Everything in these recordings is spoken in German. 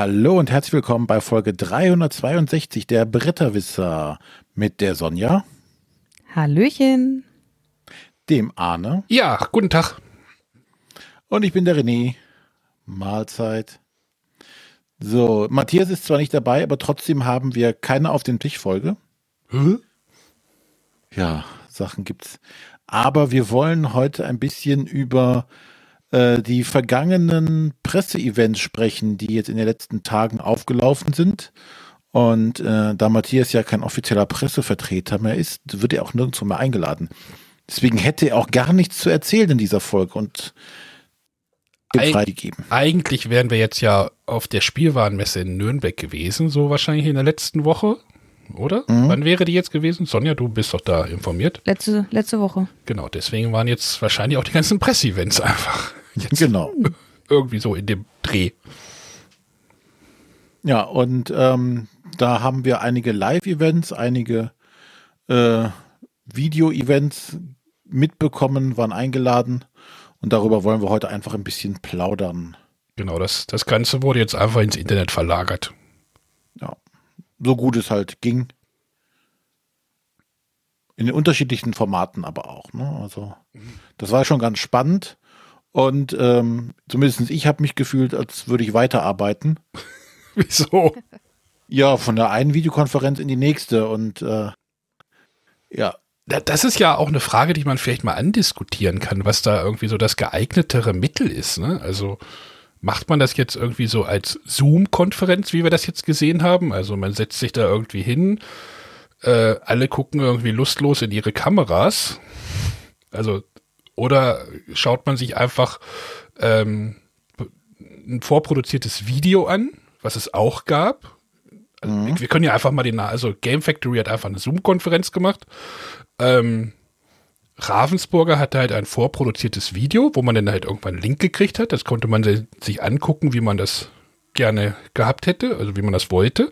Hallo und herzlich willkommen bei Folge 362 der Bretterwisser mit der Sonja. Hallöchen. Dem Arne. Ja, guten Tag. Und ich bin der René. Mahlzeit. So, Matthias ist zwar nicht dabei, aber trotzdem haben wir keine auf den Tisch Folge. Hä? Ja, Sachen gibt's. Aber wir wollen heute ein bisschen über äh, die vergangenen Presseevents sprechen, die jetzt in den letzten Tagen aufgelaufen sind. Und äh, da Matthias ja kein offizieller Pressevertreter mehr ist, wird er auch nirgendwo mehr eingeladen. Deswegen hätte er auch gar nichts zu erzählen in dieser Folge und Eig freigegeben. Eigentlich wären wir jetzt ja auf der Spielwarenmesse in Nürnberg gewesen, so wahrscheinlich in der letzten Woche, oder? Mhm. Wann wäre die jetzt gewesen? Sonja, du bist doch da informiert. Letzte, letzte Woche. Genau, deswegen waren jetzt wahrscheinlich auch die ganzen Presseevents einfach. Jetzt Genau. irgendwie so in dem Dreh. Ja, und ähm, da haben wir einige Live-Events, einige äh, Video-Events mitbekommen, waren eingeladen. Und darüber wollen wir heute einfach ein bisschen plaudern. Genau, das, das Ganze wurde jetzt einfach ins Internet verlagert. Ja, so gut es halt ging. In den unterschiedlichen Formaten aber auch. Ne? Also, das war schon ganz spannend. Und ähm, zumindest ich habe mich gefühlt, als würde ich weiterarbeiten. Wieso? Ja, von der einen Videokonferenz in die nächste. Und äh, ja, Da- Das ist ja auch eine Frage, die man vielleicht mal andiskutieren kann, was da irgendwie so das geeignetere Mittel ist. Ne? Also macht man das jetzt irgendwie so als Zoom-Konferenz, wie wir das jetzt gesehen haben? Also man setzt sich da irgendwie hin, äh, alle gucken irgendwie lustlos in ihre Kameras. Also oder schaut man sich einfach ähm, ein vorproduziertes Video an, was es auch gab. Also wir, wir können ja einfach mal den, also Game Factory hat einfach eine Zoom-Konferenz gemacht. Ähm, Ravensburger hatte halt ein vorproduziertes Video, wo man dann halt irgendwann einen Link gekriegt hat. Das konnte man sich angucken, wie man das gerne gehabt hätte, also wie man das wollte.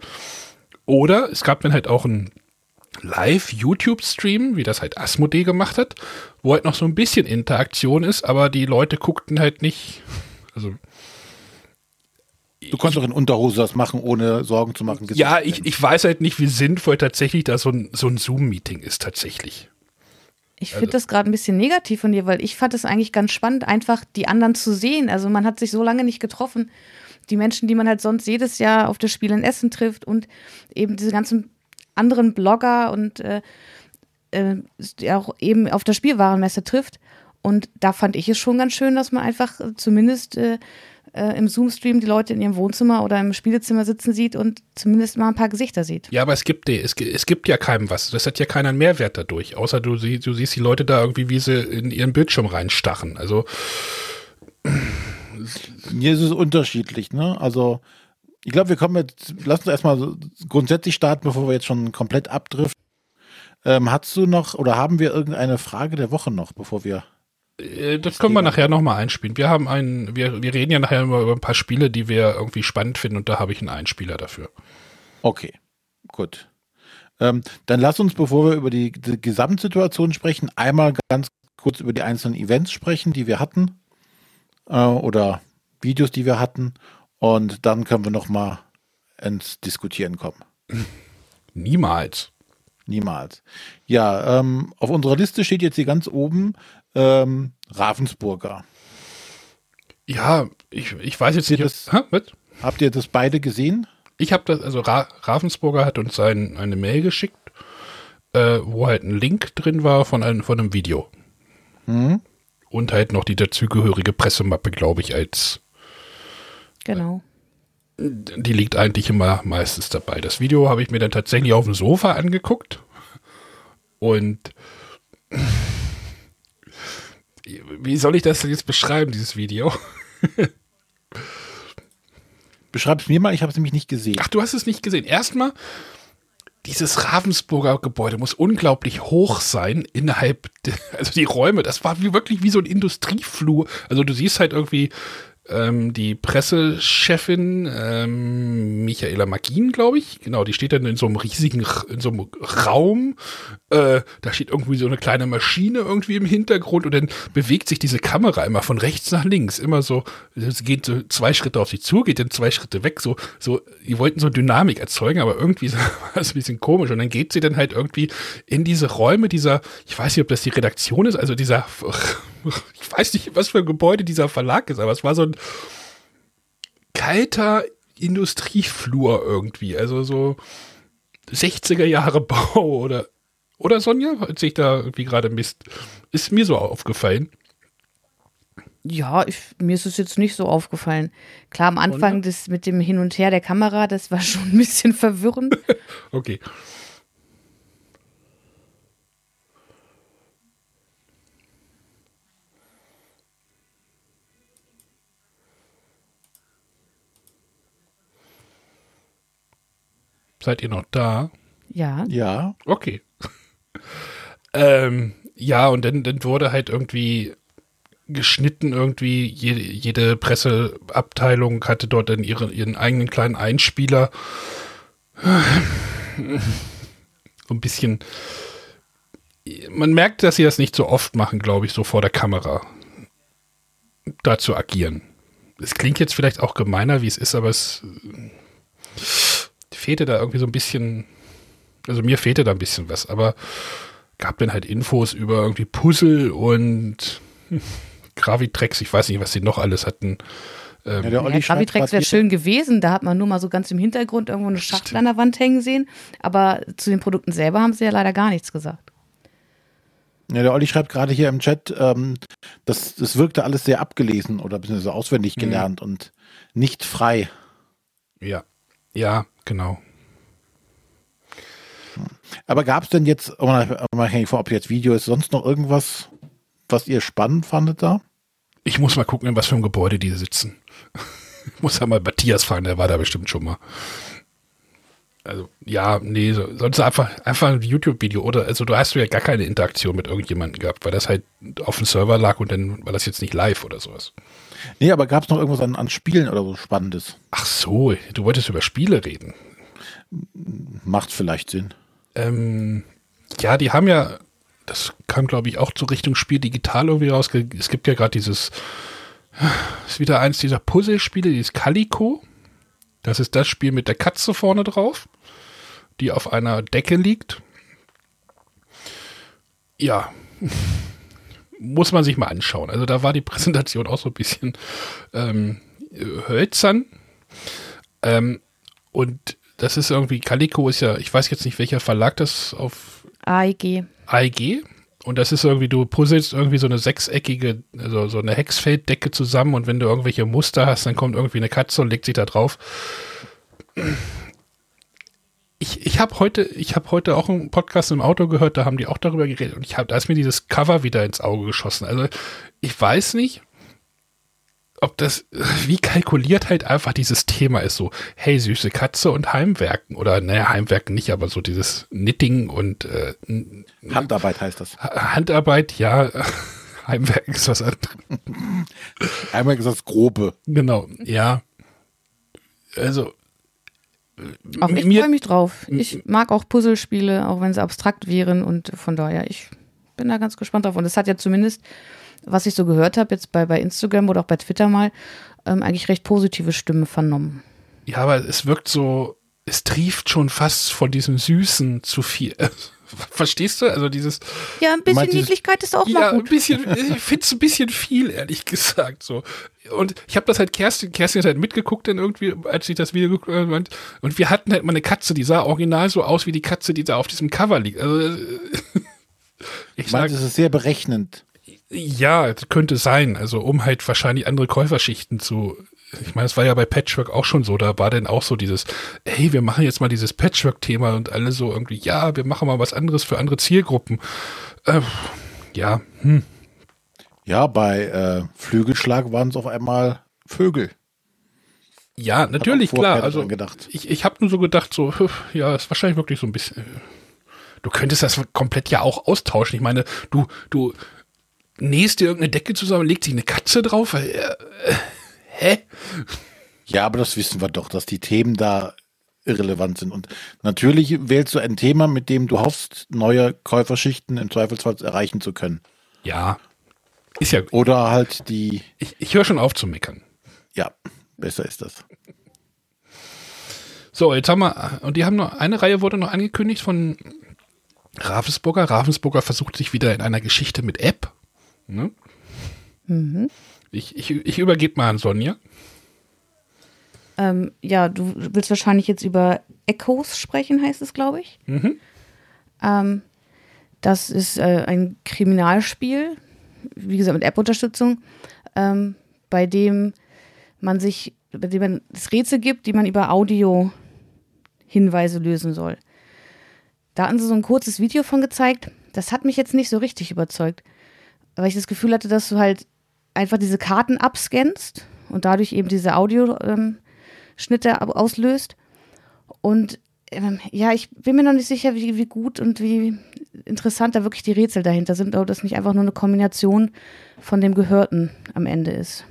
Oder es gab dann halt auch einen Live-YouTube-Stream, wie das halt Asmodee gemacht hat, wo halt noch so ein bisschen Interaktion ist, aber die Leute guckten halt nicht. Also du konntest auch in Unterhose das machen, ohne Sorgen zu machen. ja, ich, ich weiß halt nicht, wie sinnvoll tatsächlich da so ein, so ein Zoom-Meeting ist tatsächlich. Ich finde das gerade ein bisschen negativ von dir, weil ich fand es eigentlich ganz spannend, einfach die anderen zu sehen. Also man hat sich so lange nicht getroffen. Die Menschen, die man halt sonst jedes Jahr auf das Spiel in Essen trifft und eben diese ganzen anderen Blogger und äh, äh, auch eben auf der Spielwarenmesse trifft. Und da fand ich es schon ganz schön, dass man einfach äh, zumindest äh, äh, im Zoom-Stream die Leute in ihrem Wohnzimmer oder im Spielezimmer sitzen sieht und zumindest mal ein paar Gesichter sieht. Ja, aber es gibt, es, es gibt ja keinem was. Das hat ja keinen Mehrwert dadurch. Außer du, sie, du siehst die Leute da irgendwie, wie sie in ihren Bildschirm reinstachen. Also, Hier ist es unterschiedlich, ne? Also, ich glaube, wir kommen jetzt, lass uns erstmal grundsätzlich starten, bevor wir jetzt schon komplett abdriften. Ähm, hast du noch oder haben wir irgendeine Frage der Woche noch, bevor wir. äh, das können wir nachher nochmal einspielen. Wir haben einen, wir, wir reden ja nachher immer über ein paar Spiele, die wir irgendwie spannend finden und da habe ich einen Einspieler dafür. Okay, gut. Ähm, dann lass uns, bevor wir über die, die Gesamtsituation sprechen, einmal ganz kurz über die einzelnen Events sprechen, die wir hatten. Äh, oder Videos, die wir hatten. Und dann können wir nochmal ins Diskutieren kommen. Niemals. Niemals. Ja, ähm, auf unserer Liste steht jetzt hier ganz oben ähm, Ravensburger. Ja, ich, ich weiß jetzt nicht. das- was? Habt ihr das beide gesehen? Ich habe das, also Ra Ravensburger hat uns ein, eine Mail geschickt, äh, wo halt ein Link drin war von einem, von einem Video. Hm? Und halt noch die dazugehörige Pressemappe, glaube ich, als Genau. die liegt eigentlich immer meistens dabei. Das Video habe ich mir dann tatsächlich auf dem Sofa angeguckt. Und wie soll ich das denn jetzt beschreiben, dieses Video? Beschreib es mir mal, ich habe es nämlich nicht gesehen. Ach, du hast es nicht gesehen. Erstmal, dieses Ravensburger Gebäude muss unglaublich hoch sein innerhalb, also die Räume, das war wie, wirklich wie so ein Industrieflur. Also du siehst halt irgendwie ähm, die Pressechefin ähm, Michaela Magin, glaube ich, genau, die steht dann in so einem riesigen, in so einem Raum. Äh, da steht irgendwie so eine kleine Maschine irgendwie im Hintergrund und dann bewegt sich diese Kamera immer von rechts nach links, immer so, es geht so zwei Schritte auf sie zu, geht dann zwei Schritte weg, so, so, die wollten so Dynamik erzeugen, aber irgendwie war es ein bisschen komisch. Und dann geht sie dann halt irgendwie in diese Räume dieser, ich weiß nicht, ob das die Redaktion ist, also dieser ich weiß nicht, was für ein Gebäude dieser Verlag ist, aber es war so ein kalter Industrieflur irgendwie. Also so 60er Jahre Bau oder, oder Sonja, als ich da irgendwie gerade Mist, ist mir so aufgefallen. Ja, ich, mir ist es jetzt nicht so aufgefallen. Klar, am Anfang das mit dem Hin und Her der Kamera, das war schon ein bisschen verwirrend. okay. Seid ihr noch da? Ja. Ja. Okay. ähm, ja, und dann, dann wurde halt irgendwie geschnitten irgendwie. Jede, jede Presseabteilung hatte dort dann ihre, ihren eigenen kleinen Einspieler. so ein bisschen. Man merkt, dass sie das nicht so oft machen, glaube ich, so vor der Kamera. Da zu agieren. Es klingt jetzt vielleicht auch gemeiner, wie es ist, aber es fehlte da irgendwie so ein bisschen, also mir fehlte da ein bisschen was, aber gab dann halt Infos über irgendwie Puzzle und Gravitrex, ich weiß nicht, was sie noch alles hatten. Ähm, ja, ja, Gravitrex wäre schön gewesen, da hat man nur mal so ganz im Hintergrund irgendwo eine Schachtel an der Wand hängen sehen, aber zu den Produkten selber haben sie ja leider gar nichts gesagt. Ja, der Olli schreibt gerade hier im Chat, ähm, das, das wirkte alles sehr abgelesen oder beziehungsweise auswendig mhm. gelernt mhm. und nicht frei. Ja, ja, Genau. Aber gab es denn jetzt, unabhängig von ob jetzt Video ist, sonst noch irgendwas, was ihr spannend fandet da? Ich muss mal gucken, in was für einem Gebäude die sitzen. Ich muss ja mal Matthias fragen, der war da bestimmt schon mal. Also, ja, nee, sonst einfach, einfach ein YouTube-Video oder, also du hast ja gar keine Interaktion mit irgendjemandem gehabt, weil das halt auf dem Server lag und dann war das jetzt nicht live oder sowas. Nee, aber gab es noch irgendwas an, an Spielen oder so Spannendes? Ach so, du wolltest über Spiele reden. Macht vielleicht Sinn. Ähm, ja, die haben ja, das kam glaube ich auch zur Richtung Spiel digital irgendwie raus. Es gibt ja gerade dieses, ist wieder eins dieser Puzzlespiele, dieses Calico. Das ist das Spiel mit der Katze vorne drauf, die auf einer Decke liegt. Ja, muss man sich mal anschauen. Also da war die Präsentation auch so ein bisschen ähm, hölzern. Ähm, und das ist irgendwie, Calico ist ja, ich weiß jetzt nicht, welcher Verlag das auf AEG. AEG. Und das ist irgendwie, du puzzelst irgendwie so eine sechseckige, also so eine Hexfelddecke zusammen und wenn du irgendwelche Muster hast, dann kommt irgendwie eine Katze und legt sich da drauf ich, ich habe heute, ich habe heute auch einen Podcast im Auto gehört, da haben die auch darüber geredet und ich habe, da ist mir dieses Cover wieder ins Auge geschossen. Also ich weiß nicht, ob das, wie kalkuliert halt einfach dieses Thema ist, so, hey, süße Katze und Heimwerken. Oder, naja, Heimwerken nicht, aber so dieses Knitting und äh, Handarbeit heißt das. Handarbeit, ja. Heimwerken ist was anderes. Heimwerken ist das Grobe. Genau, ja. Also, auch ich freue mich drauf. Ich mag auch Puzzlespiele, auch wenn sie abstrakt wären und von daher, ich bin da ganz gespannt drauf. Und es hat ja zumindest, was ich so gehört habe, jetzt bei, bei Instagram oder auch bei Twitter mal, ähm, eigentlich recht positive Stimmen vernommen. Ja, aber es wirkt so, es trieft schon fast von diesem Süßen zu viel. Verstehst du? Also dieses. Ja, ein bisschen Niedlichkeit ist auch noch Ja, gut. ein bisschen, ich finde es ein bisschen viel, ehrlich gesagt. So. Und ich habe das halt Kerstin, Kerstin hat halt mitgeguckt dann irgendwie, als ich das Video geguckt habe. Und wir hatten halt mal eine Katze, die sah original so aus wie die Katze, die da auf diesem Cover liegt. Also, ich meine, es ist sehr berechnend. Ja, könnte sein. Also um halt wahrscheinlich andere Käuferschichten zu ich meine, es war ja bei Patchwork auch schon so, da war dann auch so dieses, hey, wir machen jetzt mal dieses Patchwork-Thema und alle so irgendwie, ja, wir machen mal was anderes für andere Zielgruppen. Äh, ja, hm. Ja, bei äh, Flügelschlag waren es auf einmal Vögel. Ja, natürlich, klar. Also gedacht. ich, ich habe nur so gedacht, so, ja, ist wahrscheinlich wirklich so ein bisschen. Du könntest das komplett ja auch austauschen. Ich meine, du, du nähst dir irgendeine Decke zusammen, legt sich eine Katze drauf. Äh, hä? Ja, aber das wissen wir doch, dass die Themen da irrelevant sind. Und natürlich wählst du ein Thema, mit dem du hoffst, neue Käuferschichten im Zweifelsfall erreichen zu können. Ja. Ist ja. Oder halt die. Ich, ich höre schon auf zu meckern. Ja, besser ist das. So, jetzt haben wir, und die haben noch, eine Reihe wurde noch angekündigt von Ravensburger. Ravensburger versucht sich wieder in einer Geschichte mit App. Ne? Mhm. Ich, ich, ich übergebe mal an Sonja. Ähm, ja, du willst wahrscheinlich jetzt über Echos sprechen, heißt es, glaube ich. Mhm. Ähm, das ist äh, ein Kriminalspiel, wie gesagt, mit App-Unterstützung, ähm, bei dem man sich, bei dem man es Rätsel gibt, die man über Audio-Hinweise lösen soll. Da hatten sie so ein kurzes Video von gezeigt. Das hat mich jetzt nicht so richtig überzeugt, weil ich das Gefühl hatte, dass du halt einfach diese Karten abscannst und dadurch eben diese Audio, ähm, auslöst. Und ähm, ja, ich bin mir noch nicht sicher, wie, wie gut und wie interessant da wirklich die Rätsel dahinter sind, ob das nicht einfach nur eine Kombination von dem Gehörten am Ende ist.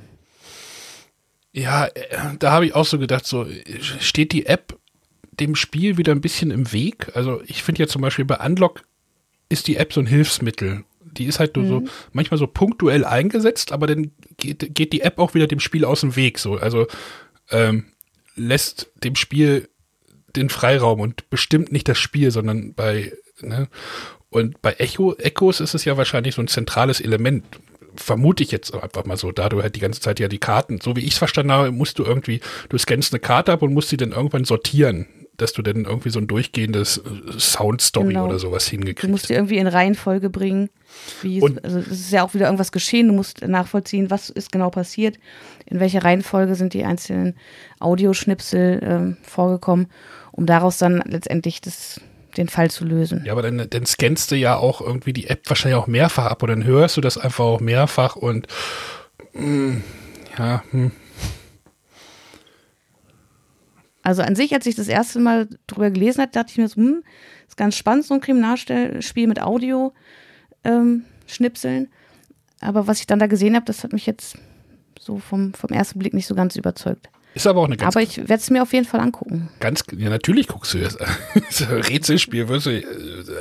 Ja, äh, da habe ich auch so gedacht, so steht die App dem Spiel wieder ein bisschen im Weg. Also ich finde ja zum Beispiel bei Unlock ist die App so ein Hilfsmittel. Die ist halt nur mhm. so manchmal so punktuell eingesetzt, aber dann geht, geht die App auch wieder dem Spiel aus dem Weg. So, also ähm, lässt dem Spiel den Freiraum und bestimmt nicht das Spiel, sondern bei, ne? Und bei Echo, Echos ist es ja wahrscheinlich so ein zentrales Element. Vermute ich jetzt einfach mal so, da du halt die ganze Zeit ja die Karten, so wie ich es verstanden habe, musst du irgendwie, du scannst eine Karte ab und musst sie dann irgendwann sortieren dass du dann irgendwie so ein durchgehendes äh, Soundstory genau. oder sowas hingekriegt. Du musst dir irgendwie in Reihenfolge bringen. Wie und, also es ist ja auch wieder irgendwas geschehen. Du musst nachvollziehen, was ist genau passiert, in welcher Reihenfolge sind die einzelnen Audioschnipsel ähm, vorgekommen, um daraus dann letztendlich das, den Fall zu lösen. Ja, aber dann, dann scannst du ja auch irgendwie die App wahrscheinlich auch mehrfach ab oder dann hörst du das einfach auch mehrfach und mh, mm, ja, hm. Also an sich, als ich das erste Mal drüber gelesen habe, dachte ich mir so, hm, ist ganz spannend, so ein Kriminalspiel mit Audio-Schnipseln. Ähm, aber was ich dann da gesehen habe, das hat mich jetzt so vom, vom ersten Blick nicht so ganz überzeugt. Ist aber auch eine ganz. Aber ich werde es mir auf jeden Fall angucken. Ganz, ja, natürlich guckst du das. Rätselspiel, wirst du,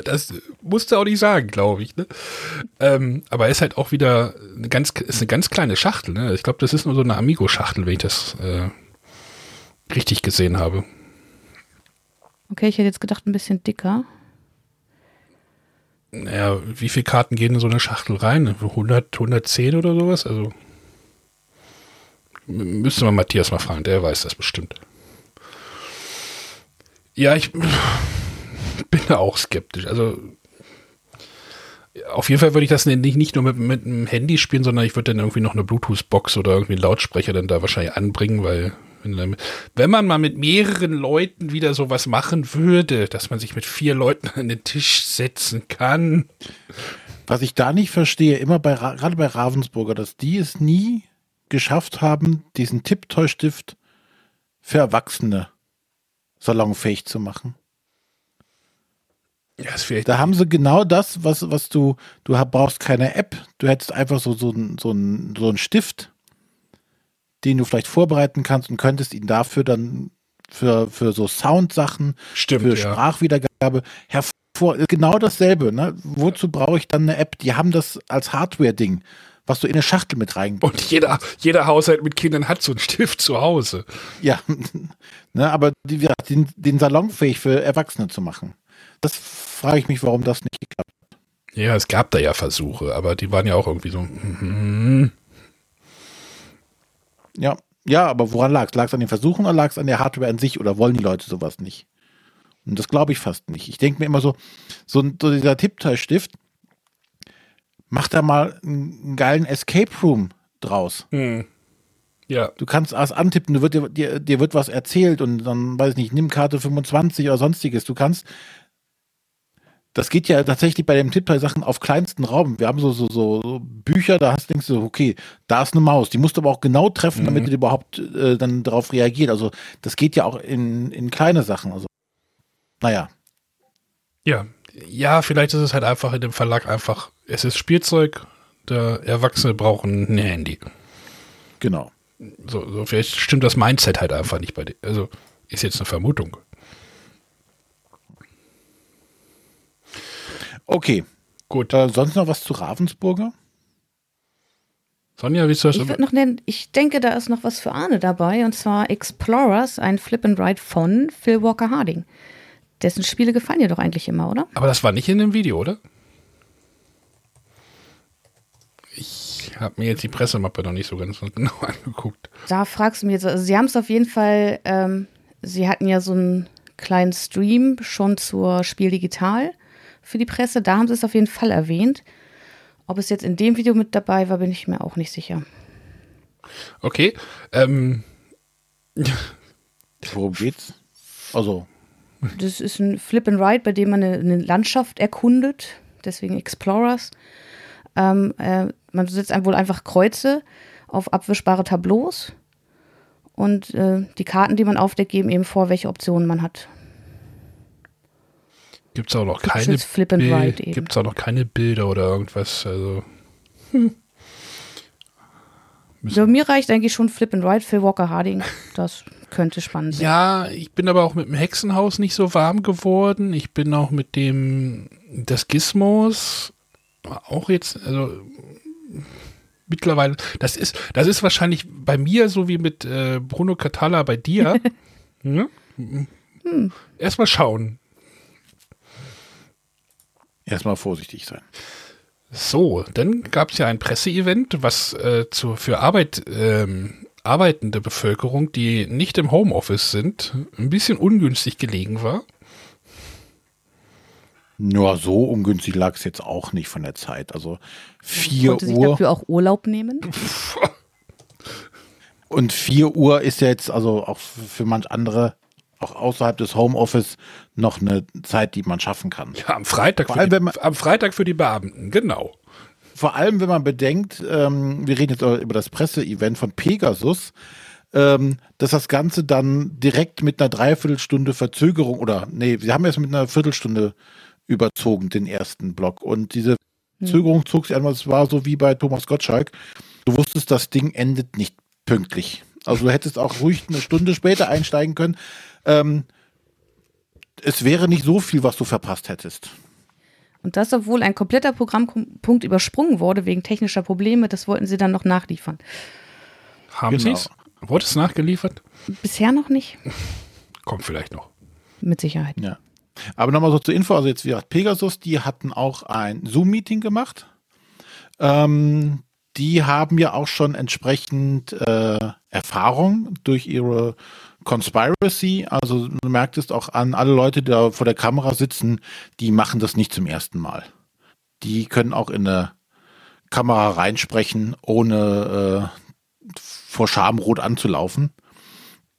das musst du auch nicht sagen, glaube ich. Ne? Ähm, aber ist halt auch wieder eine ganz, ist eine ganz kleine Schachtel. Ne? Ich glaube, das ist nur so eine Amigo-Schachtel, wenn ich das äh, richtig gesehen habe. Okay, ich hätte jetzt gedacht, ein bisschen dicker. Naja, wie viele Karten gehen in so eine Schachtel rein? 100, 110 oder sowas? Also müsste man Matthias mal fragen, der weiß das bestimmt. Ja, ich bin da auch skeptisch. Also auf jeden Fall würde ich das nicht, nicht nur mit, mit einem Handy spielen, sondern ich würde dann irgendwie noch eine Bluetooth-Box oder irgendwie einen Lautsprecher dann da wahrscheinlich anbringen, weil wenn man mal mit mehreren Leuten wieder sowas machen würde, dass man sich mit vier Leuten an den Tisch setzen kann. Was ich da nicht verstehe, immer bei, gerade bei Ravensburger, dass die es nie geschafft haben, diesen Tipptoy-Stift für Erwachsene salonfähig zu machen. Ja, da haben sie genau das, was, was du, du brauchst keine App, du hättest einfach so, so, so, so einen Stift, den du vielleicht vorbereiten kannst und könntest ihn dafür dann für, für so Soundsachen, Stimmt, für ja. Sprachwiedergabe hervor. Genau dasselbe. Ne? Wozu brauche ich dann eine App? Die haben das als Hardware-Ding, was du in eine Schachtel mit rein. Und jeder, jeder Haushalt mit Kindern hat so einen Stift zu Hause. Ja, ne, aber die, den, den salonfähig für Erwachsene zu machen. Das frage ich mich, warum das nicht geklappt hat. Ja, es gab da ja Versuche, aber die waren ja auch irgendwie so. Mm, ja, ja, aber woran lag es? Lag es an den Versuchen oder lag es an der Hardware an sich oder wollen die Leute sowas nicht? Und das glaube ich fast nicht. Ich denke mir immer so, so, so dieser Tippteilstift, mach da mal einen geilen Escape Room draus. Hm. Ja. Du kannst erst antippen, du wird, dir, dir wird was erzählt und dann, weiß ich nicht, nimm Karte 25 oder sonstiges. Du kannst das geht ja tatsächlich bei dem Tippteil-Sachen auf kleinsten Raum. Wir haben so, so, so Bücher, da hast du denkst du, okay, da ist eine Maus, die musst du aber auch genau treffen, mhm. damit du überhaupt äh, dann darauf reagiert. Also das geht ja auch in, in kleine Sachen. Also, naja. Ja, ja, vielleicht ist es halt einfach in dem Verlag einfach, es ist Spielzeug, der Erwachsene brauchen ein Handy. Genau. So, so, vielleicht stimmt das Mindset halt einfach nicht bei dir. Also ist jetzt eine Vermutung. Okay. Gut. Äh, sonst noch was zu Ravensburger? Sonja, wie das? Ich würde noch nennen, ich denke, da ist noch was für Arne dabei, und zwar Explorers, ein Flip and Ride von Phil Walker Harding. Dessen Spiele gefallen dir doch eigentlich immer, oder? Aber das war nicht in dem Video, oder? Ich habe mir jetzt die Pressemappe noch nicht so ganz genau angeguckt. Da fragst du mich jetzt, also sie haben es auf jeden Fall, ähm, sie hatten ja so einen kleinen Stream schon zur Spiel Digital für die Presse, da haben sie es auf jeden Fall erwähnt. Ob es jetzt in dem Video mit dabei war, bin ich mir auch nicht sicher. Okay. Ähm. Worum geht's? Also. Das ist ein Flip and Ride, bei dem man eine, eine Landschaft erkundet, deswegen Explorers. Ähm, äh, man setzt wohl einfach Kreuze auf abwischbare Tableaus und äh, die Karten, die man aufdeckt, geben eben vor, welche Optionen man hat. Gibt es auch noch keine Flip and Ride Gibt es auch noch keine Bilder oder irgendwas? Also. Hm. Ja, mir reicht eigentlich schon Flip and Ride, Phil Walker Harding. Das könnte spannend sein. Ja, ich bin aber auch mit dem Hexenhaus nicht so warm geworden. Ich bin auch mit dem des Gizmos auch jetzt, also mittlerweile, das ist, das ist wahrscheinlich bei mir so wie mit äh, Bruno Catala bei dir. hm? Hm. Erstmal schauen. Erstmal vorsichtig sein. So, dann gab es ja ein Presseevent, was äh, zu, für Arbeit, ähm, arbeitende Bevölkerung, die nicht im Homeoffice sind, ein bisschen ungünstig gelegen war. Nur so ungünstig lag es jetzt auch nicht von der Zeit. Also 4 Uhr. Sich dafür auch Urlaub nehmen? Und 4 Uhr ist ja jetzt also auch für manch andere auch außerhalb des Homeoffice noch eine Zeit, die man schaffen kann. Ja, am Freitag, vor allem, die, man, am Freitag für die Beamten, genau. Vor allem, wenn man bedenkt, ähm, wir reden jetzt über das Presseevent von Pegasus, ähm, dass das Ganze dann direkt mit einer Dreiviertelstunde Verzögerung oder nee, wir haben jetzt mit einer Viertelstunde überzogen, den ersten Block. Und diese hm. Verzögerung zog sich einmal, es war so wie bei Thomas Gottschalk. Du wusstest, das Ding endet nicht pünktlich. Also du hättest auch ruhig eine Stunde später einsteigen können. Ähm, es wäre nicht so viel, was du verpasst hättest. Und das, obwohl ein kompletter Programmpunkt übersprungen wurde wegen technischer Probleme, das wollten sie dann noch nachliefern. Haben genau. sie es? Wurde es nachgeliefert? Bisher noch nicht. Kommt vielleicht noch. Mit Sicherheit. Ja. Aber nochmal so zur Info, also jetzt wie gesagt, Pegasus, die hatten auch ein Zoom-Meeting gemacht. Ähm, die haben ja auch schon entsprechend äh, Erfahrung durch ihre Conspiracy. Also du merktest auch an alle Leute, die da vor der Kamera sitzen, die machen das nicht zum ersten Mal. Die können auch in eine Kamera reinsprechen, ohne äh, vor Scham rot anzulaufen.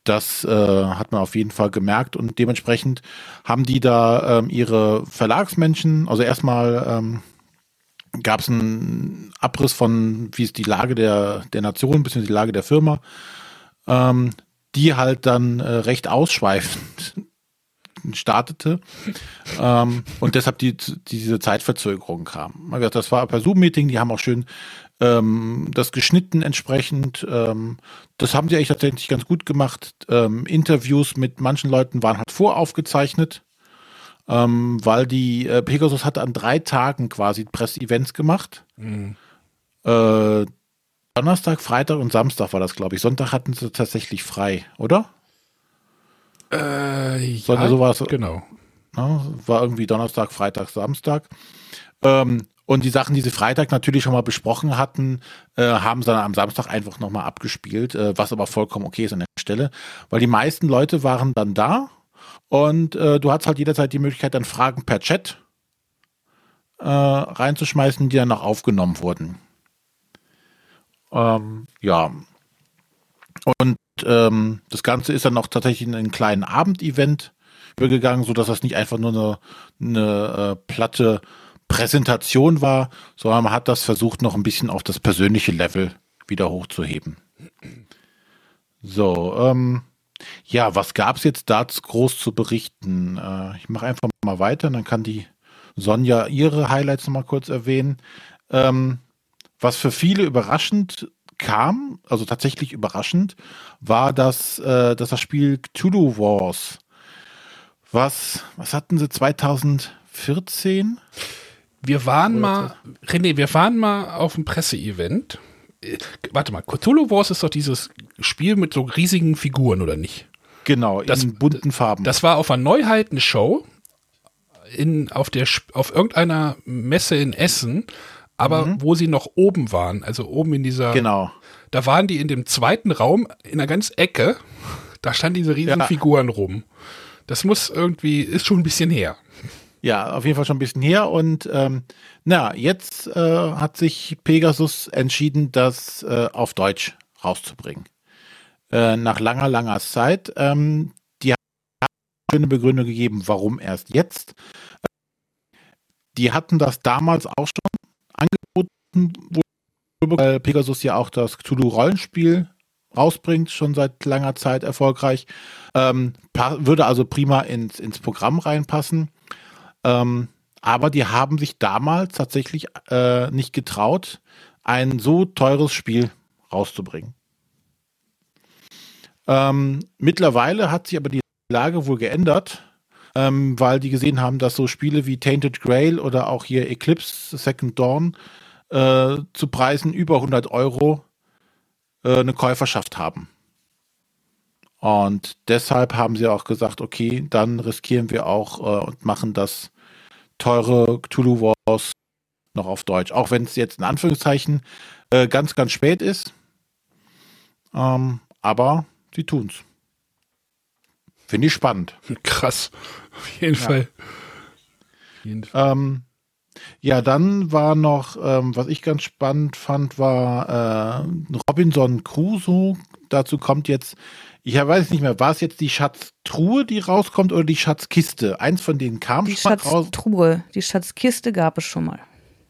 Das äh, hat man auf jeden Fall gemerkt und dementsprechend haben die da ähm, ihre Verlagsmenschen, also erstmal ähm, gab es einen Abriss von, wie ist die Lage der, der Nation, bzw. die Lage der Firma, ähm, die halt dann äh, recht ausschweifend startete ähm, und deshalb die, diese Zeitverzögerung kam. Das war per Zoom-Meeting, die haben auch schön ähm, das geschnitten entsprechend. Ähm, das haben sie eigentlich tatsächlich ganz gut gemacht. Ähm, Interviews mit manchen Leuten waren halt voraufgezeichnet ähm, weil die äh, Pegasus hatte an drei Tagen quasi Presse-Events gemacht. Mhm. Äh, Donnerstag, Freitag und Samstag war das, glaube ich. Sonntag hatten sie tatsächlich frei, oder? Äh, ja, Sonntag, so war es, genau. Na, war irgendwie Donnerstag, Freitag, Samstag. Ähm, und die Sachen, die sie Freitag natürlich schon mal besprochen hatten, äh, haben sie dann am Samstag einfach nochmal abgespielt, äh, was aber vollkommen okay ist an der Stelle, weil die meisten Leute waren dann da und äh, du hast halt jederzeit die Möglichkeit, dann Fragen per Chat äh, reinzuschmeißen, die dann noch aufgenommen wurden. Ähm, ja. Und ähm, das Ganze ist dann noch tatsächlich in einen kleinen Abendevent übergegangen, sodass das nicht einfach nur eine, eine äh, platte Präsentation war, sondern man hat das versucht, noch ein bisschen auf das persönliche Level wieder hochzuheben. So, ähm, ja, was gab es jetzt da groß zu berichten? Äh, ich mache einfach mal weiter, dann kann die Sonja ihre Highlights noch mal kurz erwähnen. Ähm, was für viele überraschend kam, also tatsächlich überraschend, war das, äh, dass das Spiel Cthulhu Wars. Was, was hatten sie 2014? Wir waren mal, René, wir waren mal auf einem Presseevent. Äh, warte mal, Cthulhu Wars ist doch dieses Spiel mit so riesigen Figuren, oder nicht? Genau, das, in bunten Farben. Das war auf einer Neuheiten-Show in, auf, der, auf irgendeiner Messe in Essen, aber mhm. wo sie noch oben waren, also oben in dieser. Genau. Da waren die in dem zweiten Raum in der ganz Ecke. Da standen diese riesigen ja. Figuren rum. Das muss irgendwie, ist schon ein bisschen her. Ja, auf jeden Fall schon ein bisschen her. Und ähm, na, jetzt äh, hat sich Pegasus entschieden, das äh, auf Deutsch rauszubringen. Äh, nach langer, langer Zeit. Ähm, die haben eine schöne Begründung gegeben, warum erst jetzt. Die hatten das damals auch schon weil Pegasus ja auch das Cthulhu-Rollenspiel rausbringt, schon seit langer Zeit erfolgreich. Ähm, würde also prima ins, ins Programm reinpassen. Ähm, aber die haben sich damals tatsächlich äh, nicht getraut, ein so teures Spiel rauszubringen. Ähm, mittlerweile hat sich aber die Lage wohl geändert, ähm, weil die gesehen haben, dass so Spiele wie Tainted Grail oder auch hier Eclipse Second Dawn äh, zu Preisen über 100 Euro äh, eine Käuferschaft haben. Und deshalb haben sie auch gesagt, okay, dann riskieren wir auch äh, und machen das teure Cthulhu Wars noch auf Deutsch. Auch wenn es jetzt in Anführungszeichen äh, ganz, ganz spät ist. Ähm, aber sie tun's. Finde ich spannend. Krass. Auf jeden ja. Fall. Auf jeden Fall. Ähm, ja, dann war noch, ähm, was ich ganz spannend fand, war äh, Robinson Crusoe. Dazu kommt jetzt, ich weiß nicht mehr, war es jetzt die Schatztruhe, die rauskommt oder die Schatzkiste? Eins von denen kam die schon raus. Die Schatztruhe, die Schatzkiste gab es schon mal.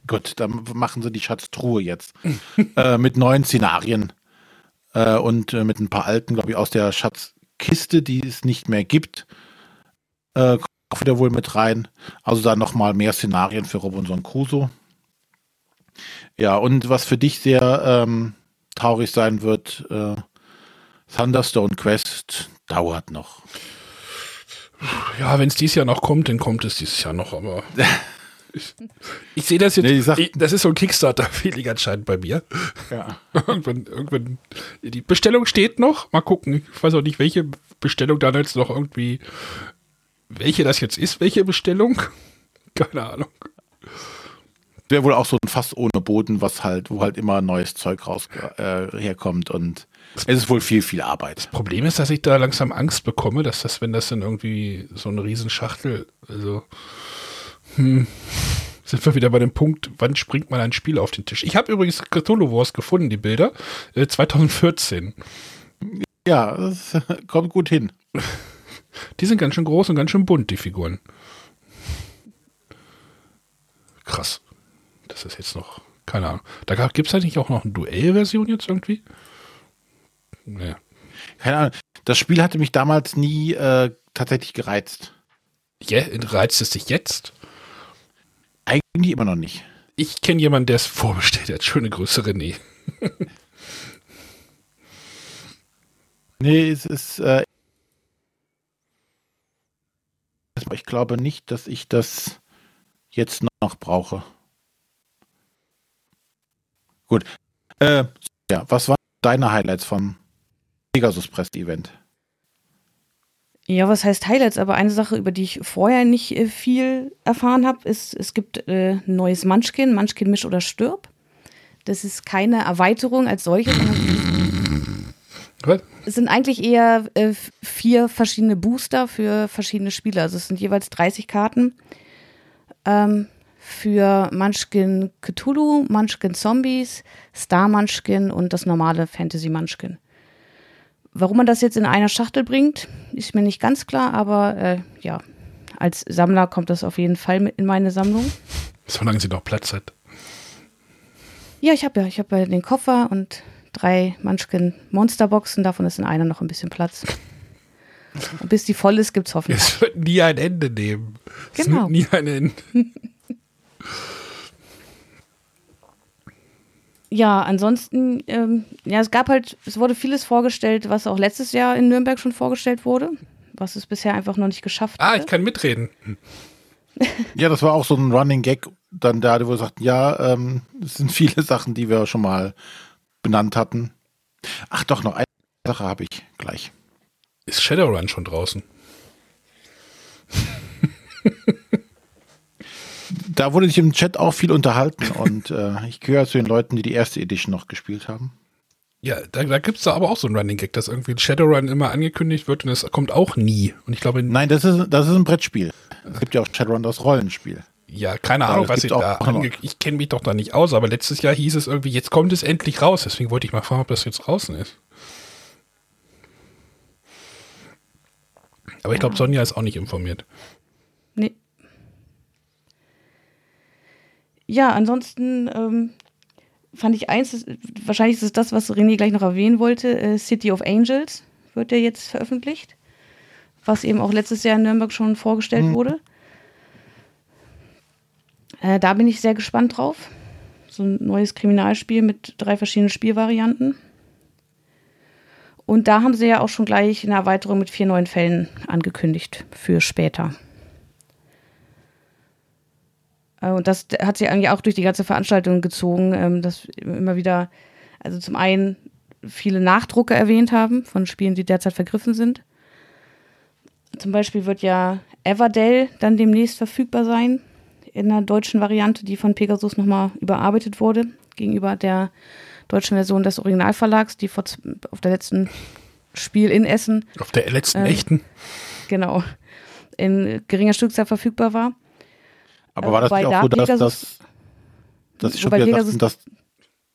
Gut, dann machen sie die Schatztruhe jetzt. äh, mit neuen Szenarien äh, und äh, mit ein paar alten, glaube ich, aus der Schatzkiste, die es nicht mehr gibt. Äh, wieder wohl mit rein. Also da nochmal mehr Szenarien für Robinson Crusoe. Ja, und was für dich sehr ähm, traurig sein wird, äh, Thunderstone Quest dauert noch. Ja, wenn es dieses Jahr noch kommt, dann kommt es dieses Jahr noch, aber ich, ich sehe das jetzt, nee, sag, ich, das ist so ein Kickstarter-Feeling anscheinend bei mir. Ja. irgendwann, irgendwann, die Bestellung steht noch, mal gucken, ich weiß auch nicht, welche Bestellung da jetzt noch irgendwie welche das jetzt ist, welche Bestellung? Keine Ahnung. Wäre wohl auch so ein Fass ohne Boden, was halt, wo halt immer neues Zeug raus äh, herkommt und es ist wohl viel, viel Arbeit. Das Problem ist, dass ich da langsam Angst bekomme, dass das, wenn das dann irgendwie so eine Riesenschachtel, also hm, sind wir wieder bei dem Punkt, wann springt man ein Spiel auf den Tisch? Ich habe übrigens Cthulhu Wars gefunden, die Bilder, äh, 2014. Ja, das kommt gut hin. Die sind ganz schön groß und ganz schön bunt, die Figuren. Krass. Das ist jetzt noch, keine Ahnung. Da gibt es eigentlich auch noch eine Duellversion jetzt irgendwie? Naja. Keine Ahnung. Das Spiel hatte mich damals nie äh, tatsächlich gereizt. Ja, reizt es dich jetzt? Eigentlich immer noch nicht. Ich kenne jemanden, der es vorbestellt hat. Schöne Grüße, René. nee, es ist, äh, ich glaube nicht, dass ich das jetzt noch brauche. Gut. Äh, ja, was waren deine Highlights vom Pegasus Press Event? Ja, was heißt Highlights? Aber eine Sache, über die ich vorher nicht äh, viel erfahren habe, ist, es gibt äh, ein neues Munchkin, Munchkin Misch oder Stirb. Das ist keine Erweiterung als solche, sondern was? Es sind eigentlich eher äh, vier verschiedene Booster für verschiedene Spieler. Also es sind jeweils 30 Karten ähm, für Munchkin Cthulhu, Munchkin Zombies, Star Munchkin und das normale Fantasy Munchkin. Warum man das jetzt in einer Schachtel bringt, ist mir nicht ganz klar, aber äh, ja, als Sammler kommt das auf jeden Fall mit in meine Sammlung. Solange sie noch Platz hat. Ja, ich habe ja, ich habe ja den Koffer und drei Munchkin Monsterboxen, davon ist in einer noch ein bisschen Platz. Und bis die voll ist, gibt es hoffentlich. Es wird nie ein Ende nehmen. Genau. Es nie ein Ende. ja, ansonsten, ähm, ja, es gab halt, es wurde vieles vorgestellt, was auch letztes Jahr in Nürnberg schon vorgestellt wurde, was es bisher einfach noch nicht geschafft hat. Ah, ich kann mitreden. ja, das war auch so ein Running Gag dann da, wo wir sagten, ja, ähm, es sind viele Sachen, die wir schon mal benannt hatten. Ach doch, noch eine Sache habe ich gleich. Ist Shadowrun schon draußen? da wurde sich im Chat auch viel unterhalten und äh, ich gehöre zu den Leuten, die die erste Edition noch gespielt haben. Ja, da, da gibt es da aber auch so ein Running Gag, dass irgendwie Shadowrun immer angekündigt wird und es kommt auch nie. Und ich glaube. Nein, das ist, das ist ein Brettspiel. Es gibt ja auch Shadowrun das Rollenspiel. Ja, keine Ahnung, was ich da ange Ich kenne mich doch da nicht aus, aber letztes Jahr hieß es irgendwie, jetzt kommt es endlich raus. Deswegen wollte ich mal fragen, ob das jetzt draußen ist. Aber ich glaube, Sonja ist auch nicht informiert. Nee. Ja, ansonsten ähm, fand ich eins, wahrscheinlich ist es das, was René gleich noch erwähnen wollte, äh, City of Angels wird ja jetzt veröffentlicht, was eben auch letztes Jahr in Nürnberg schon vorgestellt mhm. wurde. Äh, da bin ich sehr gespannt drauf. So ein neues Kriminalspiel mit drei verschiedenen Spielvarianten. Und da haben sie ja auch schon gleich eine Erweiterung mit vier neuen Fällen angekündigt für später. Äh, und das hat sich eigentlich auch durch die ganze Veranstaltung gezogen, ähm, dass immer wieder, also zum einen viele Nachdrucke erwähnt haben von Spielen, die derzeit vergriffen sind. Zum Beispiel wird ja Everdell dann demnächst verfügbar sein in der deutschen Variante, die von Pegasus nochmal überarbeitet wurde, gegenüber der deutschen Version des Originalverlags, die vor, auf der letzten Spiel in Essen. Auf der letzten äh, echten? Genau. In geringer Stückzahl verfügbar war. Aber war das nicht auch da so, dass, Pegasus, dass, dass schon wieder Pegasus, dachten, dass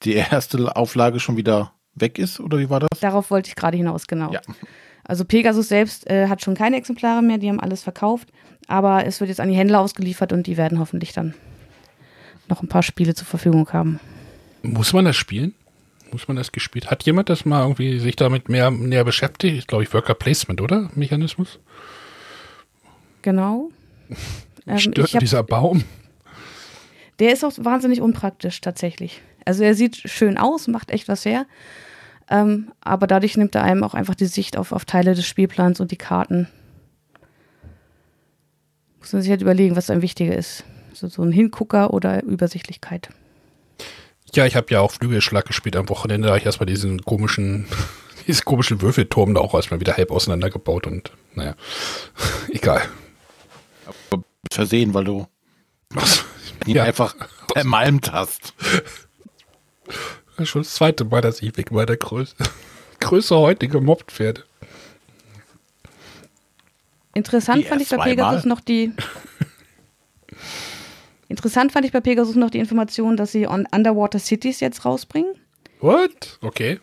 die erste Auflage schon wieder weg ist, oder wie war das? Darauf wollte ich gerade hinaus, genau. Ja. Also Pegasus selbst äh, hat schon keine Exemplare mehr, die haben alles verkauft. Aber es wird jetzt an die Händler ausgeliefert und die werden hoffentlich dann noch ein paar Spiele zur Verfügung haben. Muss man das spielen? Muss man das gespielt? Hat jemand das mal irgendwie sich damit mehr näher beschäftigt? Glaube ich, Worker Placement, oder? Mechanismus? Genau. ähm, Stört hab, dieser Baum? Der ist auch wahnsinnig unpraktisch tatsächlich. Also er sieht schön aus, macht echt was her. Ähm, aber dadurch nimmt er einem auch einfach die Sicht auf, auf Teile des Spielplans und die Karten muss man sich halt überlegen, was einem wichtiger ist. So, so ein Hingucker oder Übersichtlichkeit. Ja, ich habe ja auch Flügelschlag gespielt am Wochenende. Da habe ich erstmal diesen komischen, diesen komischen Würfelturm da auch erstmal wieder halb auseinandergebaut und naja, egal. Aber versehen, weil du was? ihn ja. einfach ermalmt hast. Ist schon das zweite Mal, dass ich wegen meiner Größe, Größe heute gemobbt werde. Interessant fand ich bei Pegasus noch die. Interessant fand ich bei Pegasus noch die Information, dass sie on Underwater Cities jetzt rausbringen. What? Okay.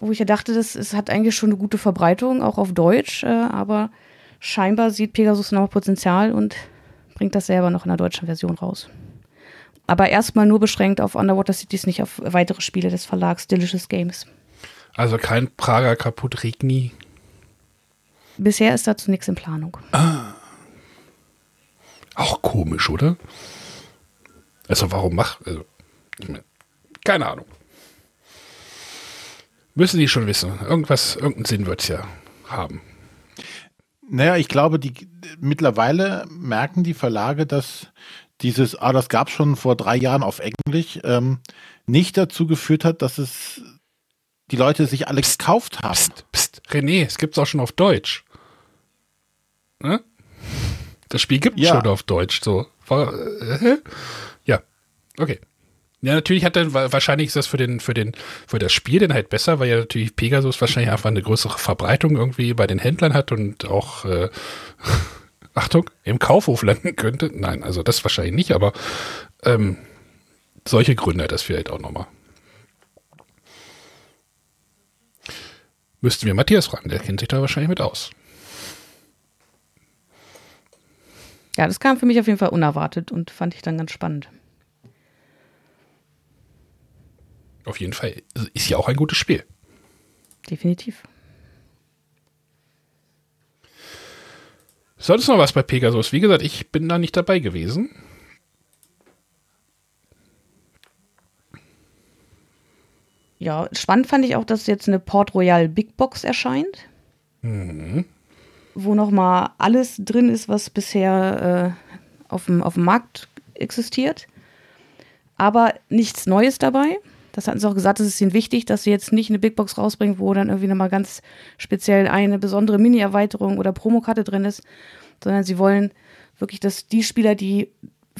Wo ich ja dachte, das, es hat eigentlich schon eine gute Verbreitung, auch auf Deutsch, äh, aber scheinbar sieht Pegasus noch Potenzial und bringt das selber noch in der deutschen Version raus. Aber erstmal nur beschränkt auf Underwater Cities, nicht auf weitere Spiele des Verlags Delicious Games. Also kein Prager kaputt Regni Bisher ist dazu nichts in Planung. Ah. Auch komisch, oder? Also warum macht, also, ich mein, keine Ahnung. Müssen die schon wissen. Irgendwas, irgendeinen Sinn wird es ja haben. Naja, ich glaube, die mittlerweile merken die Verlage, dass dieses, ah, das gab es schon vor drei Jahren auf Englisch, ähm, nicht dazu geführt hat, dass es die Leute sich alle psst, gekauft haben. Psst, psst. René, es gibt es auch schon auf Deutsch. Ne? Das Spiel gibt es ja. schon auf Deutsch. So. Äh, ja, okay. Ja, natürlich hat er, wahrscheinlich ist das für den, für den, für das Spiel dann halt besser, weil ja natürlich Pegasus wahrscheinlich einfach eine größere Verbreitung irgendwie bei den Händlern hat und auch, äh, Achtung, im Kaufhof landen könnte. Nein, also das wahrscheinlich nicht, aber ähm, solche Gründe hat das vielleicht auch nochmal. Müssten wir Matthias fragen, der kennt sich da wahrscheinlich mit aus. Ja, das kam für mich auf jeden Fall unerwartet und fand ich dann ganz spannend. Auf jeden Fall. Ist ja auch ein gutes Spiel. Definitiv. Sonst noch was bei Pegasus? Wie gesagt, ich bin da nicht dabei gewesen. Ja, spannend fand ich auch, dass jetzt eine Port Royal Big Box erscheint. Mhm. Wo nochmal alles drin ist, was bisher äh, auf, dem, auf dem Markt existiert. Aber nichts Neues dabei. Das hatten sie auch gesagt, es ist ihnen wichtig, dass sie jetzt nicht eine Big Box rausbringen, wo dann irgendwie nochmal ganz speziell eine besondere Mini-Erweiterung oder Promokarte drin ist, sondern sie wollen wirklich, dass die Spieler, die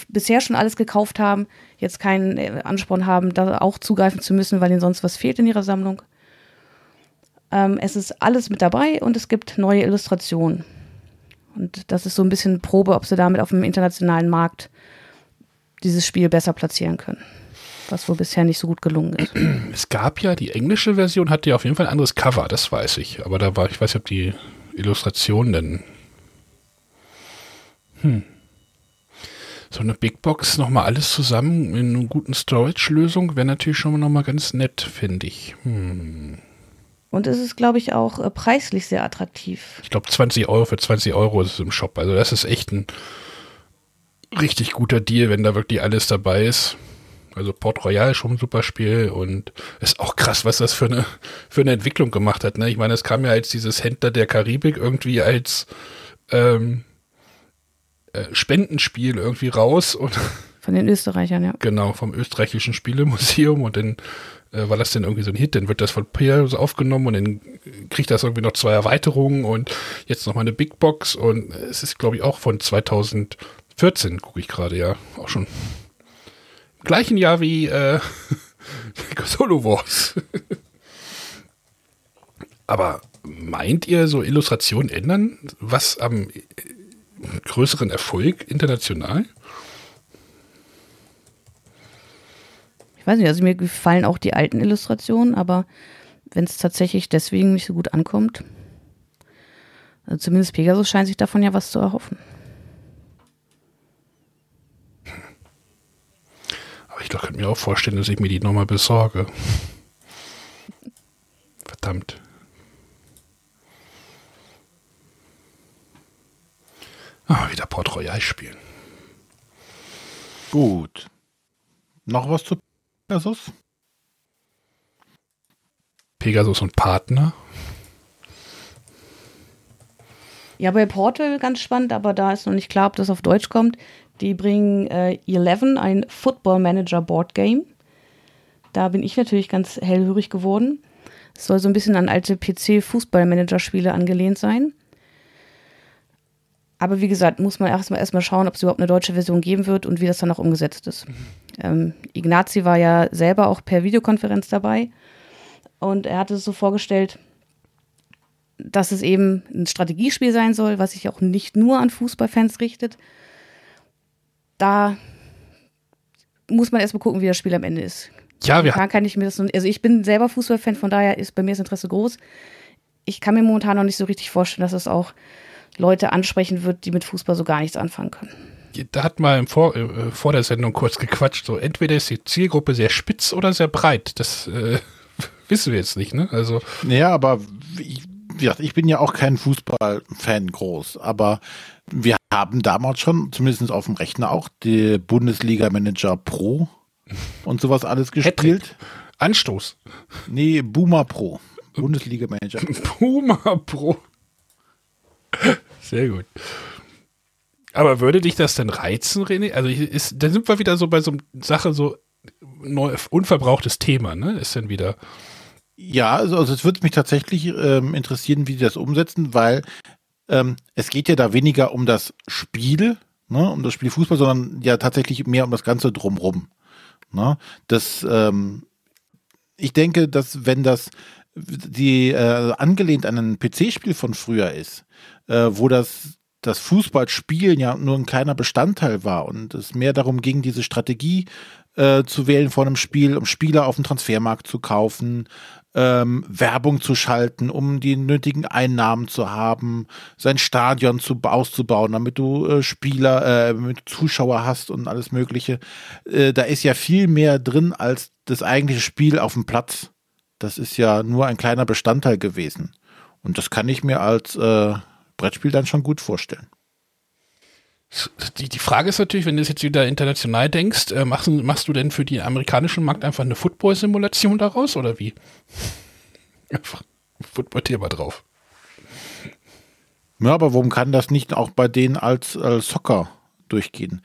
bisher schon alles gekauft haben, jetzt keinen äh, Ansporn haben, da auch zugreifen zu müssen, weil ihnen sonst was fehlt in ihrer Sammlung. Ähm, es ist alles mit dabei und es gibt neue Illustrationen. Und das ist so ein bisschen Probe, ob sie damit auf dem internationalen Markt dieses Spiel besser platzieren können. Was wohl bisher nicht so gut gelungen ist. Es gab ja, die englische Version hatte ja auf jeden Fall ein anderes Cover, das weiß ich. Aber da war, ich weiß nicht, ob die Illustrationen denn. Hm so eine Big Box nochmal alles zusammen in einer guten Storage-Lösung wäre natürlich schon nochmal ganz nett, finde ich. Hm. Und es ist, glaube ich, auch äh, preislich sehr attraktiv. Ich glaube, 20 Euro für 20 Euro ist es im Shop. Also das ist echt ein richtig guter Deal, wenn da wirklich alles dabei ist. Also Port Royal schon ein super Spiel und ist auch krass, was das für eine, für eine Entwicklung gemacht hat. Ne? Ich meine, es kam ja als dieses Händler der Karibik irgendwie als ähm, äh, Spendenspiel irgendwie raus. Und Von den Österreichern, ja. Genau, vom österreichischen Spielemuseum und dann äh, war das dann irgendwie so ein Hit, dann wird das von Peers aufgenommen und dann kriegt das irgendwie noch zwei Erweiterungen und jetzt nochmal eine Big Box und es ist, glaube ich, auch von 2014, gucke ich gerade, ja, auch schon gleichen Jahr wie äh, Solo Wars. Aber meint ihr, so Illustrationen ändern, was am größeren Erfolg international? Ich weiß nicht, also mir gefallen auch die alten Illustrationen, aber wenn es tatsächlich deswegen nicht so gut ankommt, also zumindest Pegasus scheint sich davon ja was zu erhoffen. Aber ich könnte mir auch vorstellen, dass ich mir die nochmal besorge. Verdammt. Ah, wieder Port Royal spielen. Gut. Noch was zu Pegasus? Pegasus und Partner. Ja, bei Portal ganz spannend, aber da ist noch nicht klar, ob das auf Deutsch kommt. Die bringen äh, Eleven, ein Football Manager Board Game. Da bin ich natürlich ganz hellhörig geworden. Es soll so ein bisschen an alte PC-Fußballmanager-Spiele angelehnt sein. Aber wie gesagt, muss man erstmal erstmal schauen, ob es überhaupt eine deutsche Version geben wird und wie das dann auch umgesetzt ist. Mhm. Ähm, Ignazi war ja selber auch per Videokonferenz dabei und er hatte es so vorgestellt, dass es eben ein Strategiespiel sein soll, was sich auch nicht nur an Fußballfans richtet. Da muss man erstmal gucken, wie das Spiel am Ende ist. Ja, wir momentan kann ich mir das, also ich bin selber Fußballfan, von daher ist bei mir das Interesse groß. Ich kann mir momentan noch nicht so richtig vorstellen, dass es auch Leute ansprechen wird, die mit Fußball so gar nichts anfangen können. Da hat mal vor, äh, vor der Sendung kurz gequatscht, so entweder ist die Zielgruppe sehr spitz oder sehr breit. Das äh, wissen wir jetzt nicht, ne? Also. Naja, aber ich, ich bin ja auch kein Fußballfan groß, aber wir haben damals schon, zumindest auf dem Rechner auch, die Bundesliga Manager Pro und sowas alles gespielt. Anstoß. Nee, Boomer Pro. Bundesliga Manager. Boomer Pro. Sehr gut. Aber würde dich das denn reizen, René? Also ist, da sind wir wieder so bei so einer Sache, so neu, unverbrauchtes Thema, ne? Ist dann wieder. Ja, also, also es würde mich tatsächlich ähm, interessieren, wie sie das umsetzen, weil ähm, es geht ja da weniger um das Spiel, ne, um das Spiel Fußball, sondern ja tatsächlich mehr um das Ganze drumrum. Ne? Das, ähm, ich denke, dass wenn das die äh, angelehnt an ein PC-Spiel von früher ist, äh, wo das das Fußballspielen ja nur ein kleiner Bestandteil war und es mehr darum ging, diese Strategie äh, zu wählen vor einem Spiel, um Spieler auf dem Transfermarkt zu kaufen, ähm, Werbung zu schalten, um die nötigen Einnahmen zu haben, sein Stadion zu, auszubauen, damit du äh, Spieler, äh, mit Zuschauer hast und alles Mögliche. Äh, da ist ja viel mehr drin als das eigentliche Spiel auf dem Platz. Das ist ja nur ein kleiner Bestandteil gewesen. Und das kann ich mir als äh, Brettspiel dann schon gut vorstellen. Die, die Frage ist natürlich, wenn du jetzt wieder international denkst, äh, machst, machst du denn für den amerikanischen Markt einfach eine Football-Simulation daraus oder wie? Einfach Football-Thema drauf. Ja, aber warum kann das nicht auch bei denen als, als Soccer durchgehen?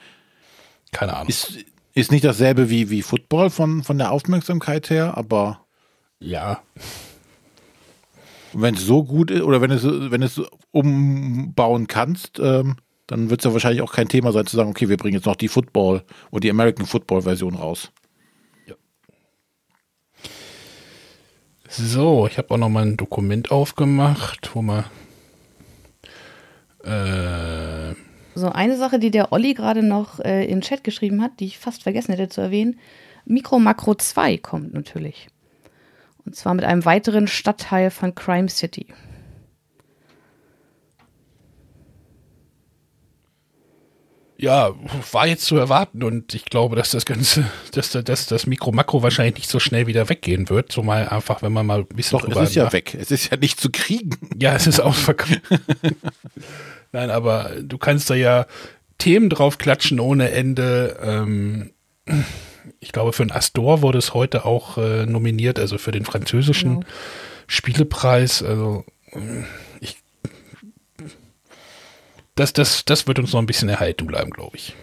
Keine Ahnung. Ist, ist nicht dasselbe wie, wie Football von, von der Aufmerksamkeit her, aber. Ja. Wenn es so gut ist oder wenn es wenn es umbauen kannst, ähm, dann wird es ja wahrscheinlich auch kein Thema sein zu sagen, okay, wir bringen jetzt noch die Football oder die American Football Version raus. Ja. So, ich habe auch noch mal ein Dokument aufgemacht, wo man äh so, eine Sache, die der Olli gerade noch äh, in den Chat geschrieben hat, die ich fast vergessen hätte zu erwähnen. Mikro Makro 2 kommt natürlich. Und zwar mit einem weiteren Stadtteil von Crime City. Ja, war jetzt zu erwarten und ich glaube, dass das Ganze, dass, dass das Mikro-Makro wahrscheinlich nicht so schnell wieder weggehen wird. So mal einfach, wenn man mal ein bisschen. Doch, es ist ja weg. Es ist ja nicht zu kriegen. Ja, es ist ausverkauft. Nein, aber du kannst da ja Themen drauf klatschen ohne Ende. Ähm, ich glaube, für den Astor wurde es heute auch äh, nominiert, also für den französischen genau. Spielepreis. Also das, das, das wird uns noch ein bisschen erhalten bleiben, glaube ich.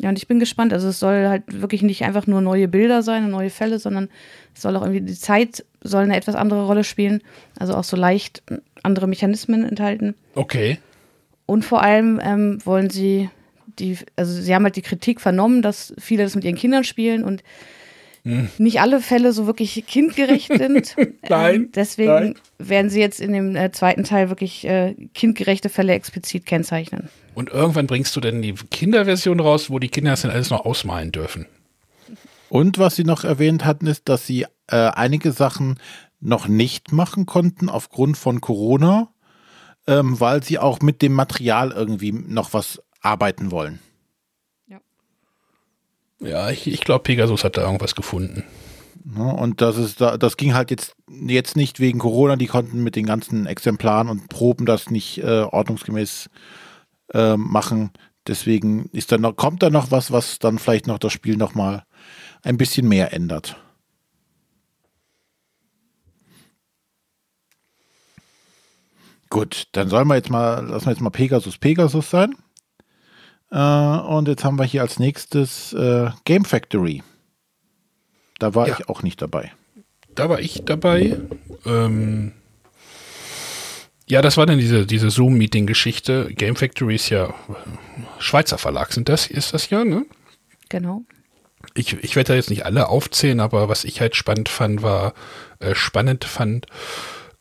Ja, und ich bin gespannt. Also es soll halt wirklich nicht einfach nur neue Bilder sein und neue Fälle, sondern es soll auch irgendwie die Zeit soll eine etwas andere Rolle spielen. Also auch so leicht andere Mechanismen enthalten. Okay. Und vor allem ähm, wollen sie die, also sie haben halt die Kritik vernommen, dass viele das mit ihren Kindern spielen und hm. nicht alle Fälle so wirklich kindgerecht sind. nein. Ähm, deswegen nein. werden sie jetzt in dem äh, zweiten Teil wirklich äh, kindgerechte Fälle explizit kennzeichnen. Und irgendwann bringst du denn die Kinderversion raus, wo die Kinder das dann alles noch ausmalen dürfen. Und was sie noch erwähnt hatten, ist, dass sie äh, einige Sachen noch nicht machen konnten aufgrund von Corona, ähm, weil sie auch mit dem Material irgendwie noch was arbeiten wollen. Ja, ich, ich glaube, Pegasus hat da irgendwas gefunden. Ja, und das ist das ging halt jetzt, jetzt nicht wegen Corona, die konnten mit den ganzen Exemplaren und Proben das nicht äh, ordnungsgemäß äh, machen. Deswegen ist da noch, kommt da noch was, was dann vielleicht noch das Spiel nochmal ein bisschen mehr ändert. Gut, dann sollen wir jetzt mal, lassen wir jetzt mal Pegasus Pegasus sein. Äh, und jetzt haben wir hier als nächstes äh, Game Factory. Da war ja. ich auch nicht dabei. Da war ich dabei. Ähm, ja, das war dann diese, diese Zoom-Meeting-Geschichte. Game Factory ist ja Schweizer Verlag, sind das, ist das ja, ne? Genau. Ich, ich werde da jetzt nicht alle aufzählen, aber was ich halt spannend fand, war, äh, spannend fand,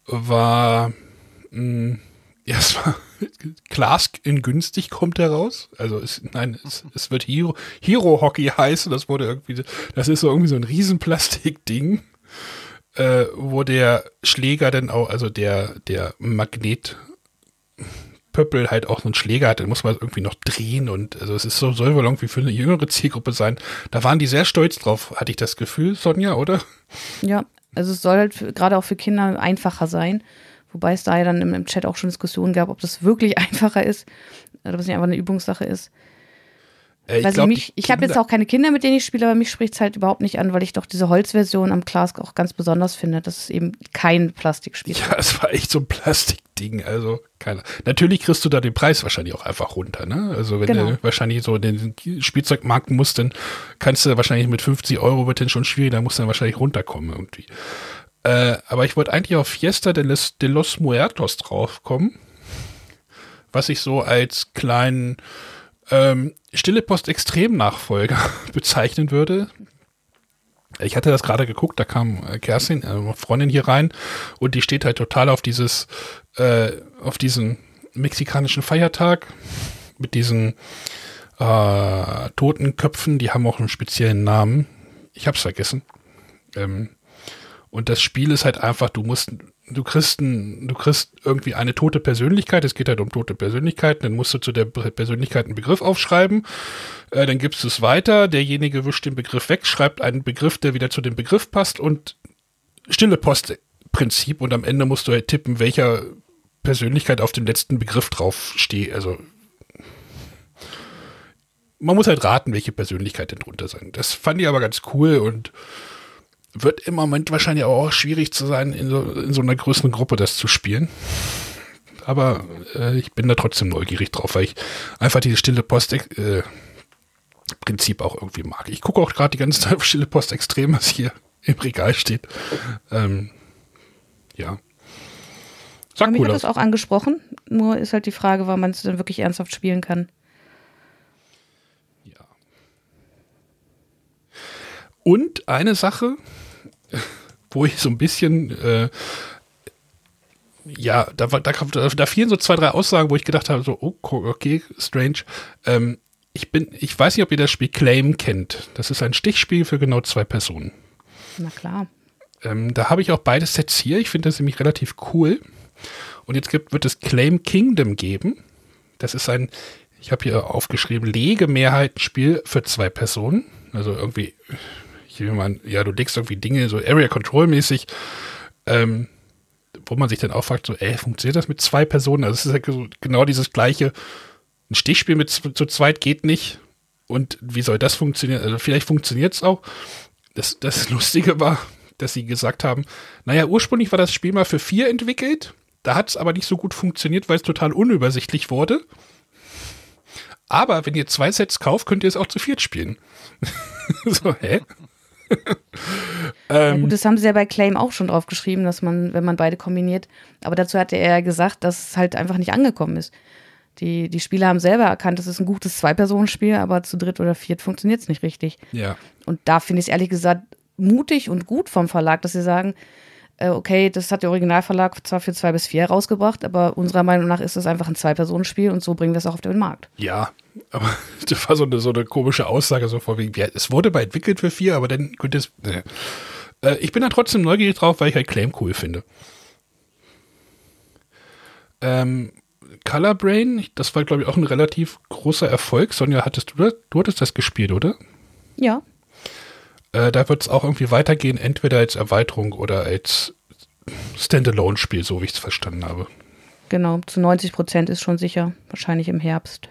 war, mh, hm, ja, es war Klask in günstig kommt heraus. Also es, nein, es, es wird Hero, Hero Hockey heißen. Das wurde irgendwie, das ist so irgendwie so ein Riesenplastikding, äh, wo der Schläger dann auch, also der, der Magnet Pöppel halt auch so einen Schläger hat, den muss man irgendwie noch drehen und also es ist so, soll wohl irgendwie für eine jüngere Zielgruppe sein. Da waren die sehr stolz drauf, hatte ich das Gefühl, Sonja, oder? Ja, also es soll halt gerade auch für Kinder einfacher sein. Wobei es da ja dann im, im Chat auch schon Diskussionen gab, ob das wirklich einfacher ist oder ob es nicht einfach eine Übungssache ist. Äh, ich also ich, ich habe jetzt auch keine Kinder, mit denen ich spiele, aber mich spricht es halt überhaupt nicht an, weil ich doch diese Holzversion am Clask auch ganz besonders finde, dass es eben kein Plastikspiel ist. Ja, es war echt so ein Plastikding, also keine. Natürlich kriegst du da den Preis wahrscheinlich auch einfach runter, ne? Also wenn genau. du wahrscheinlich so den Spielzeugmarkt musst, dann kannst du wahrscheinlich mit 50 Euro wird dann schon schwierig, da musst du dann wahrscheinlich runterkommen irgendwie. Äh, aber ich wollte eigentlich auf Fiesta de los, de los Muertos draufkommen, was ich so als kleinen ähm, Stille Post Extrem-Nachfolger bezeichnen würde. Ich hatte das gerade geguckt, da kam äh, Kerstin, äh, Freundin hier rein und die steht halt total auf dieses, äh, auf diesen mexikanischen Feiertag mit diesen äh, toten Köpfen, die haben auch einen speziellen Namen. Ich hab's vergessen. Ähm, und das Spiel ist halt einfach, du musst, du kriegst, ein, du kriegst irgendwie eine tote Persönlichkeit. Es geht halt um tote Persönlichkeiten. Dann musst du zu der Persönlichkeit einen Begriff aufschreiben. Äh, dann gibst du es weiter. Derjenige wischt den Begriff weg, schreibt einen Begriff, der wieder zu dem Begriff passt und stille Postprinzip. Und am Ende musst du halt tippen, welcher Persönlichkeit auf dem letzten Begriff drauf steht. Also man muss halt raten, welche Persönlichkeit denn drunter sein. Das fand ich aber ganz cool und wird im Moment wahrscheinlich auch schwierig zu sein, in so, in so einer größeren Gruppe das zu spielen. Aber äh, ich bin da trotzdem neugierig drauf, weil ich einfach dieses stille Post äh, Prinzip auch irgendwie mag. Ich gucke auch gerade die ganze Zeit auf stille Post extrem, was hier im Regal steht. Ähm, ja. Sag cool mich hat das auch angesprochen. Nur ist halt die Frage, wann man es dann wirklich ernsthaft spielen kann. Ja. Und eine Sache, wo ich so ein bisschen, äh, ja, da, da, da, da fielen so zwei, drei Aussagen, wo ich gedacht habe, so, oh, okay, strange. Ähm, ich bin, ich weiß nicht, ob ihr das Spiel Claim kennt. Das ist ein Stichspiel für genau zwei Personen. Na klar. Ähm, da habe ich auch beide Sets hier. Ich finde das nämlich relativ cool. Und jetzt gibt, wird es Claim Kingdom geben. Das ist ein, ich habe hier aufgeschrieben, Legemehrheitenspiel für zwei Personen. Also irgendwie, mal, ja, du legst irgendwie Dinge so Area Control mäßig, ähm, wo man sich dann auch fragt, so, ey, funktioniert das mit zwei Personen? Also es ist ja genau dieses gleiche, ein Stichspiel mit zu, zu zweit geht nicht. Und wie soll das funktionieren? Also vielleicht funktioniert es auch. Das, das Lustige war, dass sie gesagt haben, naja, ursprünglich war das Spiel mal für vier entwickelt. Da hat es aber nicht so gut funktioniert, weil es total unübersichtlich wurde. Aber wenn ihr zwei Sets kauft, könnt ihr es auch zu viert spielen. so, hä? Ähm, ja, gut, das haben sie ja bei Claim auch schon drauf geschrieben, dass man, wenn man beide kombiniert. Aber dazu hatte er ja gesagt, dass es halt einfach nicht angekommen ist. Die, die Spieler haben selber erkannt, es ist ein gutes Zwei-Personen-Spiel, aber zu dritt oder viert funktioniert es nicht richtig. Ja. Und da finde ich es ehrlich gesagt mutig und gut vom Verlag, dass sie sagen, okay, das hat der Originalverlag zwar für zwei bis vier rausgebracht, aber unserer Meinung nach ist das einfach ein Zwei-Personen-Spiel und so bringen wir es auch auf den Markt. Ja, aber das war so eine, so eine komische Aussage, so vor wegen, ja, es wurde mal entwickelt für vier, aber dann könnte es. Ne. Äh, ich bin da trotzdem neugierig drauf, weil ich halt Claim cool finde. Ähm, Color Brain, das war, glaube ich, auch ein relativ großer Erfolg. Sonja, hattest du das? Du hattest das gespielt, oder? Ja. Äh, da wird es auch irgendwie weitergehen, entweder als Erweiterung oder als Standalone-Spiel, so wie ich es verstanden habe. Genau, zu 90 Prozent ist schon sicher, wahrscheinlich im Herbst.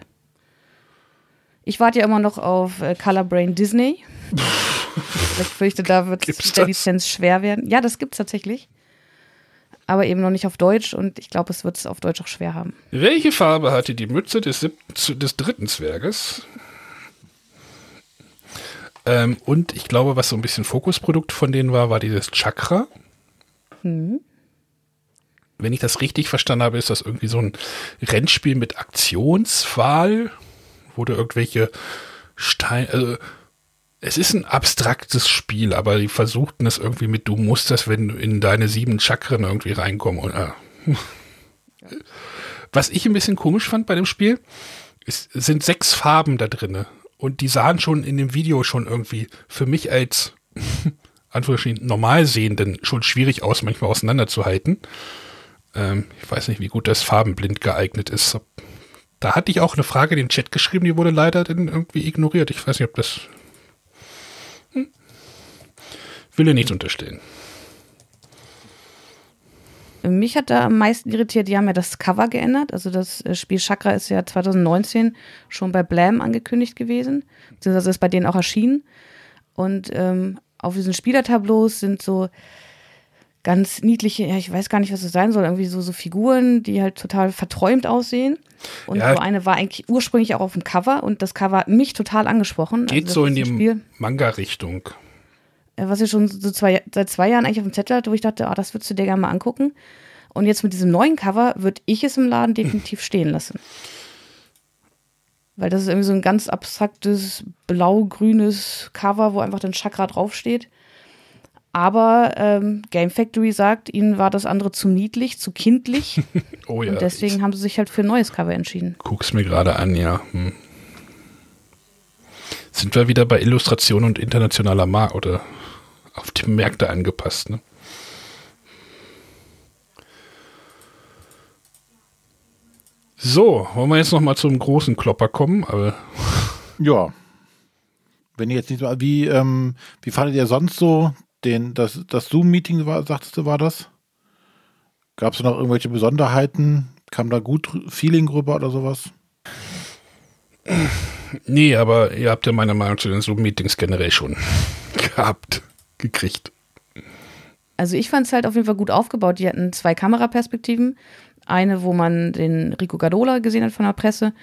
Ich warte ja immer noch auf äh, Color Brain Disney. ich fürchte, da wird es mit der Lizenz schwer werden. Ja, das gibt es tatsächlich. Aber eben noch nicht auf Deutsch und ich glaube, es wird es auf Deutsch auch schwer haben. Welche Farbe hatte die Mütze des, des dritten Zwerges? Ähm, und ich glaube, was so ein bisschen Fokusprodukt von denen war, war dieses Chakra. Mhm. Wenn ich das richtig verstanden habe, ist das irgendwie so ein Rennspiel mit Aktionswahl, wo du irgendwelche Steine, also es ist ein abstraktes Spiel, aber die versuchten es irgendwie mit, du musst das, wenn du in deine sieben Chakren irgendwie reinkommen. Und, äh. Was ich ein bisschen komisch fand bei dem Spiel, ist, sind sechs Farben da drinne. Und die sahen schon in dem Video schon irgendwie für mich als Anführungsstrichen Normalsehenden schon schwierig aus, manchmal auseinanderzuhalten. Ähm, ich weiß nicht, wie gut das farbenblind geeignet ist. Da hatte ich auch eine Frage in den Chat geschrieben, die wurde leider dann irgendwie ignoriert. Ich weiß nicht, ob das. Hm. Will ihr nichts unterstellen. Mich hat da am meisten irritiert, die haben ja das Cover geändert. Also das äh, Spiel Chakra ist ja 2019 schon bei Blam angekündigt gewesen. Beziehungsweise ist bei denen auch erschienen. Und ähm, auf diesen Spielertableaus sind so ganz niedliche, ja, ich weiß gar nicht, was es sein soll, irgendwie so, so Figuren, die halt total verträumt aussehen. Und ja, so eine war eigentlich ursprünglich auch auf dem Cover und das Cover hat mich total angesprochen. Geht also so in die Manga-Richtung. Äh, was ich schon so zwei, seit zwei Jahren eigentlich auf dem Zettel hatte, wo ich dachte, oh, das würdest du dir gerne mal angucken. Und jetzt mit diesem neuen Cover würde ich es im Laden definitiv stehen lassen. Weil das ist irgendwie so ein ganz abstraktes blau-grünes Cover, wo einfach dann Chakra draufsteht. Aber ähm, Game Factory sagt, ihnen war das andere zu niedlich, zu kindlich. oh ja. Und deswegen haben sie sich halt für ein neues Cover entschieden. Guck's mir gerade an, ja. Hm. Sind wir wieder bei Illustration und internationaler Markt oder auf die Märkte angepasst, ne? So, wollen wir jetzt noch mal zum großen Klopper kommen? Aber ja. Wenn ihr jetzt nicht so, wie, ähm, wie fandet ihr sonst so den, das, das Zoom-Meeting, war, sagtest du, war das? Gab es noch irgendwelche Besonderheiten? Kam da gut Feeling rüber oder sowas? Nee, aber ihr habt ja meiner Meinung zu den Zoom-Meetings generell schon gehabt, gekriegt. Also ich fand es halt auf jeden Fall gut aufgebaut. Die hatten zwei Kameraperspektiven. Eine, wo man den Rico Gadola gesehen hat von der Presse,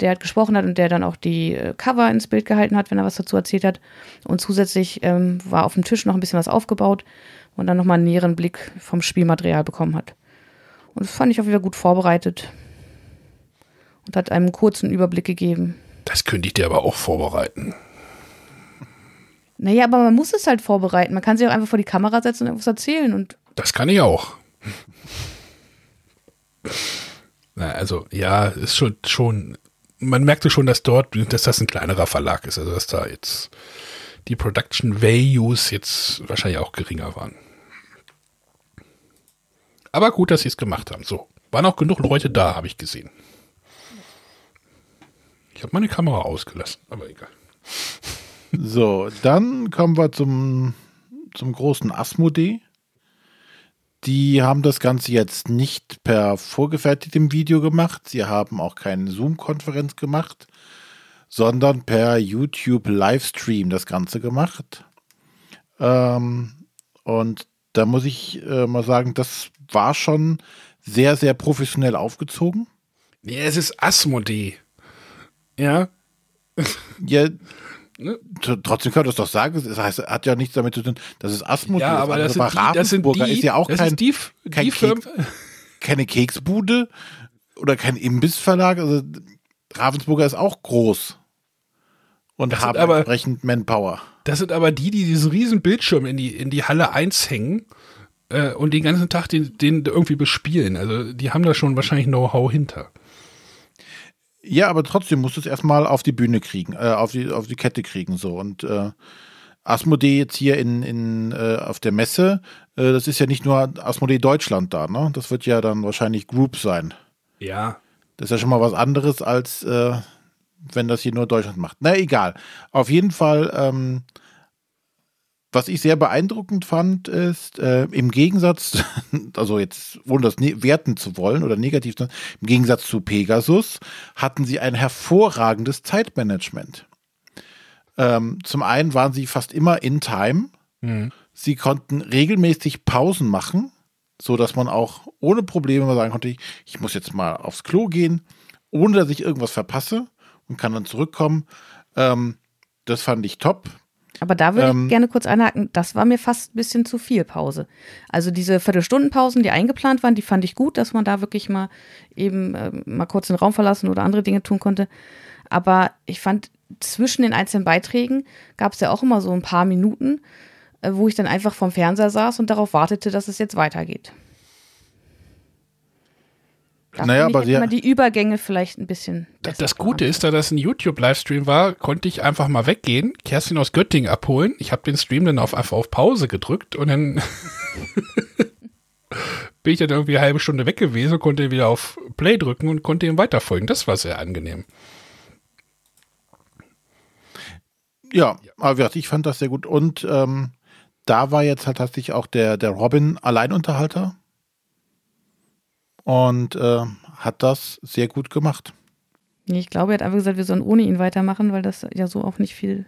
der hat gesprochen hat und der dann auch die äh, Cover ins Bild gehalten hat, wenn er was dazu erzählt hat. Und zusätzlich ähm, war auf dem Tisch noch ein bisschen was aufgebaut und dann nochmal einen näheren Blick vom Spielmaterial bekommen hat. Und das fand ich auch wieder gut vorbereitet und hat einem kurzen Überblick gegeben. Das könnte ich dir aber auch vorbereiten. Naja, aber man muss es halt vorbereiten. Man kann sich auch einfach vor die Kamera setzen und etwas erzählen. Und das kann ich auch. Na, also, ja, ist schon, schon, man merkte schon, dass dort, dass das ein kleinerer Verlag ist. Also, dass da jetzt die Production Values jetzt wahrscheinlich auch geringer waren. Aber gut, dass sie es gemacht haben. So, waren auch genug Leute da, habe ich gesehen. Ich habe meine Kamera ausgelassen, aber egal. So, dann kommen wir zum, zum großen Asmodee. Die haben das Ganze jetzt nicht per vorgefertigtem Video gemacht. Sie haben auch keine Zoom-Konferenz gemacht, sondern per YouTube-Livestream das Ganze gemacht. Ähm, und da muss ich äh, mal sagen, das war schon sehr, sehr professionell aufgezogen. Ja, es ist Asmodee. Ja. Ja, ne? trotzdem kann man das doch sagen. Das heißt, hat ja nichts damit zu tun, dass es Asmodee ja, aber das, sind die, das sind die, ist ja auch kein, die, kein Keks, keine Keksbude oder kein Imbissverlag. Also Ravensburger ist auch groß und haben aber, entsprechend Manpower. Das sind aber die, die diesen riesen Bildschirm in die, in die Halle 1 hängen äh, und den ganzen Tag den, den irgendwie bespielen. Also die haben da schon wahrscheinlich Know-how hinter. Ja, aber trotzdem musst du es erstmal auf die Bühne kriegen, äh, auf, die, auf die Kette kriegen. so Und äh, Asmodee jetzt hier in, in, äh, auf der Messe, äh, das ist ja nicht nur Asmodee Deutschland da, ne? Das wird ja dann wahrscheinlich Group sein. Ja. Das ist ja schon mal was anderes, als äh, wenn das hier nur Deutschland macht. Na, egal. Auf jeden Fall ähm, was ich sehr beeindruckend fand, ist, äh, im Gegensatz, also jetzt ohne das ne werten zu wollen oder negativ, zu, im Gegensatz zu Pegasus hatten sie ein hervorragendes Zeitmanagement. Ähm, zum einen waren sie fast immer in Time. Mhm. Sie konnten regelmäßig Pausen machen, so dass man auch ohne Probleme mal sagen konnte, ich, ich muss jetzt mal aufs Klo gehen, ohne dass ich irgendwas verpasse und kann dann zurückkommen. Ähm, das fand ich top. Aber da würde ähm, ich gerne kurz einhaken, das war mir fast ein bisschen zu viel Pause. Also diese Viertelstundenpausen, die eingeplant waren, die fand ich gut, dass man da wirklich mal eben äh, mal kurz den Raum verlassen oder andere Dinge tun konnte. Aber ich fand, zwischen den einzelnen Beiträgen gab es ja auch immer so ein paar Minuten, äh, wo ich dann einfach vorm Fernseher saß und darauf wartete, dass es jetzt weitergeht. Da naja, aber immer die Übergänge vielleicht ein bisschen. Das, das Gute ist, da das ein YouTube-Livestream war, konnte ich einfach mal weggehen, Kerstin aus Göttingen abholen. Ich habe den Stream dann auf, einfach auf Pause gedrückt und dann bin ich dann irgendwie eine halbe Stunde weg gewesen, konnte wieder auf Play drücken und konnte ihm weiterfolgen. Das war sehr angenehm. Ja, aber ich fand das sehr gut. Und ähm, da war jetzt halt tatsächlich auch der, der Robin Alleinunterhalter und äh, hat das sehr gut gemacht. Ich glaube, er hat einfach gesagt, wir sollen ohne ihn weitermachen, weil das ja so auch nicht viel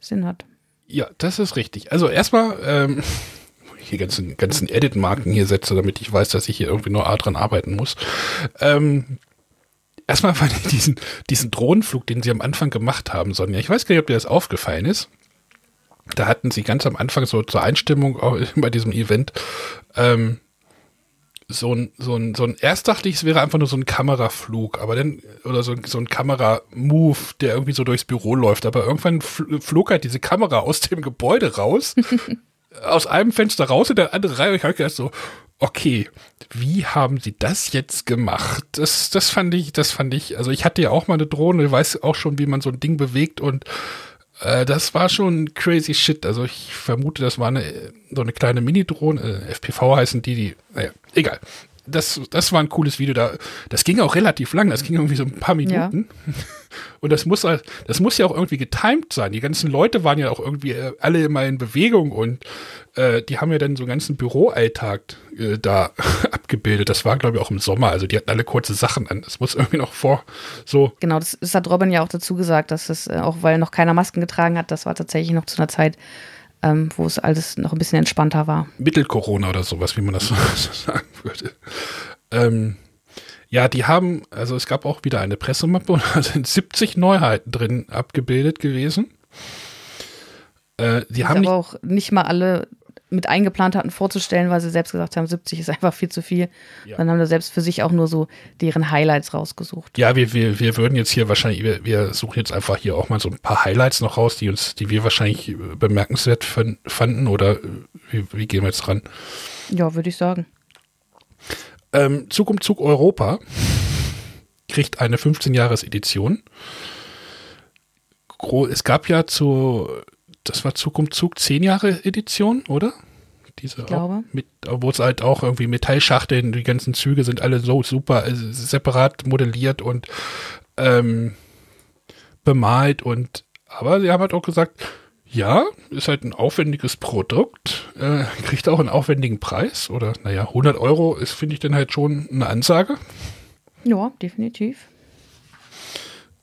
Sinn hat. Ja, das ist richtig. Also erstmal, ähm, hier ganzen, ganzen Edit-Marken hier setze, damit ich weiß, dass ich hier irgendwie nur A dran arbeiten muss. Ähm, erstmal fand ich diesen, diesen Drohnenflug, den sie am Anfang gemacht haben, Sonja. Ich weiß gar nicht, ob dir das aufgefallen ist. Da hatten sie ganz am Anfang so zur Einstimmung auch bei diesem Event ähm, so ein, so ein, so ein, erst dachte ich, es wäre einfach nur so ein Kameraflug, aber dann, oder so, so ein Kameramove, der irgendwie so durchs Büro läuft, aber irgendwann flog halt diese Kamera aus dem Gebäude raus, aus einem Fenster raus in der andere Reihe, und ich habe gedacht so, okay, wie haben sie das jetzt gemacht? Das, das fand ich, das fand ich, also ich hatte ja auch mal eine Drohne, ich weiß auch schon, wie man so ein Ding bewegt und äh, das war schon crazy shit. Also ich vermute, das war eine, so eine kleine Mini-Drohne. Äh, FPV heißen die, die, naja, egal. Das, das war ein cooles Video. Da, das ging auch relativ lang. Das ging irgendwie so ein paar Minuten. Ja. Und das muss, das muss ja auch irgendwie getimed sein. Die ganzen Leute waren ja auch irgendwie äh, alle immer in Bewegung und äh, die haben ja dann so einen ganzen Büroalltag äh, da abgebildet. Das war, glaube ich, auch im Sommer. Also die hatten alle kurze Sachen an. Das muss irgendwie noch vor so. Genau, das, das hat Robin ja auch dazu gesagt, dass es, äh, auch weil noch keiner Masken getragen hat, das war tatsächlich noch zu einer Zeit, ähm, wo es alles noch ein bisschen entspannter war. Mittel-Corona oder sowas, wie man das so sagen würde. Ähm, ja, die haben, also es gab auch wieder eine Pressemappe und da sind 70 Neuheiten drin abgebildet gewesen. Äh, die haben aber auch nicht mal alle mit eingeplant hatten vorzustellen, weil sie selbst gesagt haben, 70 ist einfach viel zu viel. Ja. Dann haben sie selbst für sich auch nur so deren Highlights rausgesucht. Ja, wir, wir, wir würden jetzt hier wahrscheinlich, wir, wir suchen jetzt einfach hier auch mal so ein paar Highlights noch raus, die uns, die wir wahrscheinlich bemerkenswert fanden oder wie, wie gehen wir jetzt ran? Ja, würde ich sagen. Ähm, Zug um Zug Europa kriegt eine 15-Jahres-Edition. Es gab ja zu, das war Zug um Zug 10 Jahre Edition, oder? Diese ich glaube. Mit, wo es halt auch irgendwie Metallschachteln, die ganzen Züge sind alle so super äh, separat modelliert und ähm, bemalt und aber sie haben halt auch gesagt, ja, ist halt ein aufwendiges Produkt, äh, kriegt auch einen aufwendigen Preis oder naja, 100 Euro ist, finde ich, dann halt schon eine Ansage. Ja, definitiv.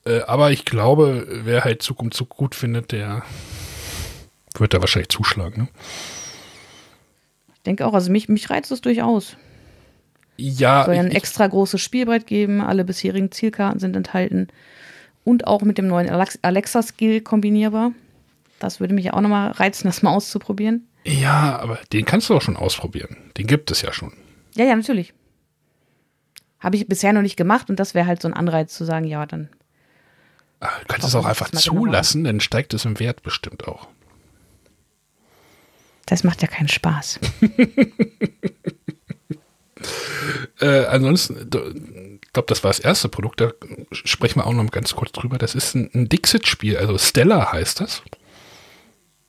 Äh, aber ich glaube, wer halt Zug um Zug gut findet, der wird da wahrscheinlich zuschlagen. Ne? Ich denke auch, also mich, mich reizt es durchaus. Ja. Es soll ja ein extra großes Spielbrett geben, alle bisherigen Zielkarten sind enthalten und auch mit dem neuen Alexa-Skill kombinierbar. Das würde mich auch nochmal reizen, das mal auszuprobieren. Ja, aber den kannst du auch schon ausprobieren. Den gibt es ja schon. Ja, ja, natürlich. Habe ich bisher noch nicht gemacht und das wäre halt so ein Anreiz zu sagen, ja, dann. Du kannst es auch einfach zulassen, dann steigt es im Wert bestimmt auch. Das macht ja keinen Spaß. äh, ansonsten, ich glaube, das war das erste Produkt, da sprechen wir auch noch ganz kurz drüber. Das ist ein, ein Dixit-Spiel, also Stella heißt das.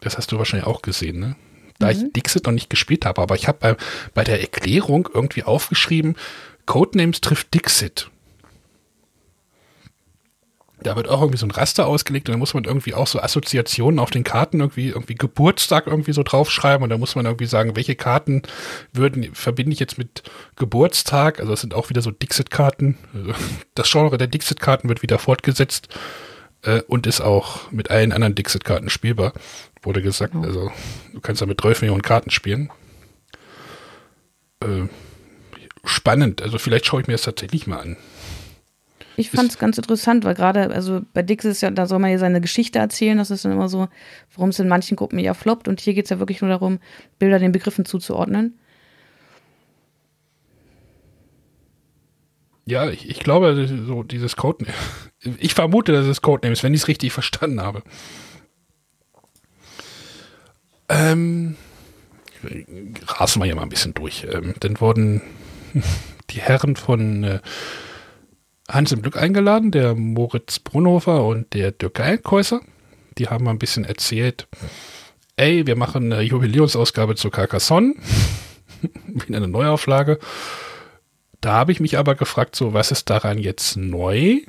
Das hast du wahrscheinlich auch gesehen, ne? Da mhm. ich Dixit noch nicht gespielt habe, aber ich habe bei, bei der Erklärung irgendwie aufgeschrieben, Codenames trifft Dixit. Da wird auch irgendwie so ein Raster ausgelegt und da muss man irgendwie auch so Assoziationen auf den Karten irgendwie, irgendwie Geburtstag irgendwie so draufschreiben und da muss man irgendwie sagen, welche Karten würden, verbinde ich jetzt mit Geburtstag, also es sind auch wieder so Dixit-Karten. Das Genre der Dixit-Karten wird wieder fortgesetzt äh, und ist auch mit allen anderen Dixit-Karten spielbar wurde gesagt. Genau. Also du kannst da mit 12 Millionen Karten spielen. Äh, spannend. Also vielleicht schaue ich mir das tatsächlich mal an. Ich fand es ganz interessant, weil gerade, also bei Dix ist ja, da soll man ja seine Geschichte erzählen. Das ist dann immer so, warum es in manchen Gruppen ja floppt. Und hier geht es ja wirklich nur darum, Bilder den Begriffen zuzuordnen. Ja, ich, ich glaube, so dieses Code, ich vermute, dass es Codename ist, wenn ich es richtig verstanden habe. Ähm, rasen wir hier mal ein bisschen durch. Ähm, dann wurden die Herren von äh, Hans im Glück eingeladen, der Moritz Brunhofer und der Dirk Geilkäuser. Die haben mal ein bisschen erzählt, ey, wir machen eine Jubiläumsausgabe zu Carcassonne. Wieder eine Neuauflage. Da habe ich mich aber gefragt, so, was ist daran jetzt neu?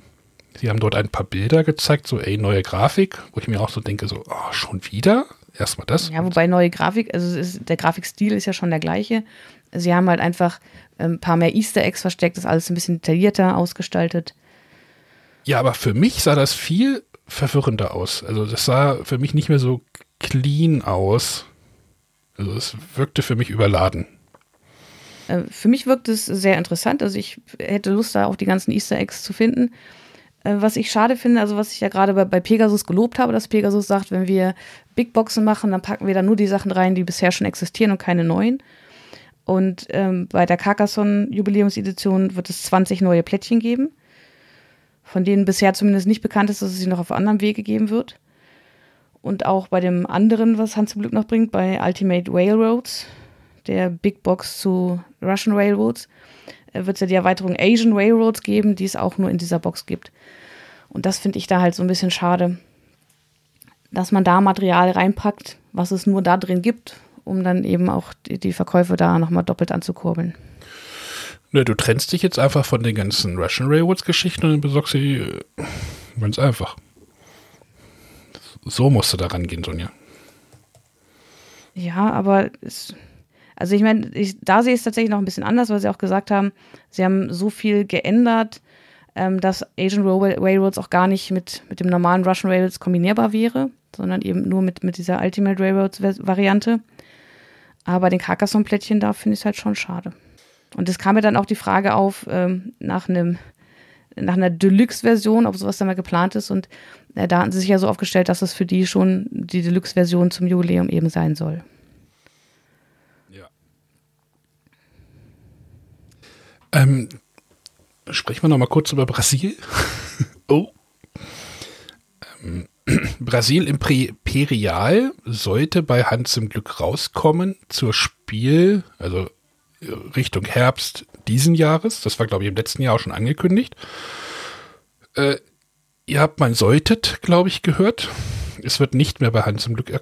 Sie haben dort ein paar Bilder gezeigt, so, ey, neue Grafik, wo ich mir auch so denke, so, oh, schon wieder? Erstmal das. Ja, wobei neue Grafik, also ist, der Grafikstil ist ja schon der gleiche. Sie haben halt einfach ein paar mehr Easter Eggs versteckt, ist alles ein bisschen detaillierter ausgestaltet. Ja, aber für mich sah das viel verwirrender aus. Also das sah für mich nicht mehr so clean aus. Also es wirkte für mich überladen. Äh, für mich wirkt es sehr interessant. Also ich hätte Lust, da auch die ganzen Easter Eggs zu finden. Äh, was ich schade finde, also was ich ja gerade bei, bei, Pegasus gelobt habe, dass Pegasus sagt, wenn wir Big Boxen machen, dann packen wir da nur die Sachen rein, die bisher schon existieren und keine neuen. Und ähm, bei der Carcassonne Jubiläumsedition wird es 20 neue Plättchen geben, von denen bisher zumindest nicht bekannt ist, dass es sie noch auf anderem Wege geben wird. Und auch bei dem anderen, was Hans Glück noch bringt, bei Ultimate Railroads, der Big Box zu Russian Railroads, äh, wird es ja die Erweiterung Asian Railroads geben, die es auch nur in dieser Box gibt. Und das finde ich da halt so ein bisschen schade, dass man da Material reinpackt, was es nur da drin gibt, um dann eben auch die, die Verkäufe da nochmal doppelt anzukurbeln. Ne, du trennst dich jetzt einfach von den ganzen Russian Railroads-Geschichten und besorgst sie äh, ganz einfach. So musst du da rangehen, Sonja. Ja, aber es, also ich meine, da sehe ich es tatsächlich noch ein bisschen anders, weil sie auch gesagt haben, sie haben so viel geändert, ähm, dass Asian Railroads auch gar nicht mit, mit dem normalen Russian Railroads kombinierbar wäre, sondern eben nur mit, mit dieser Ultimate Railroads Variante. Aber den Carcassonne-Plättchen da finde ich halt schon schade. Und es kam mir dann auch die Frage auf, ähm, nach einem nach einer Deluxe-Version, ob sowas da mal geplant ist. Und äh, da hatten sie sich ja so aufgestellt, dass es für die schon die Deluxe-Version zum Jubiläum eben sein soll. Ja. Ähm, sprechen wir noch mal kurz über Brasil. oh. Ähm, Brasil Imperial sollte bei Hans im Glück rauskommen zur Spiel, also Richtung Herbst diesen Jahres. Das war, glaube ich, im letzten Jahr auch schon angekündigt. Äh, ihr habt mein Solltet, glaube ich, gehört. Es wird nicht mehr bei Hans im Glück äh,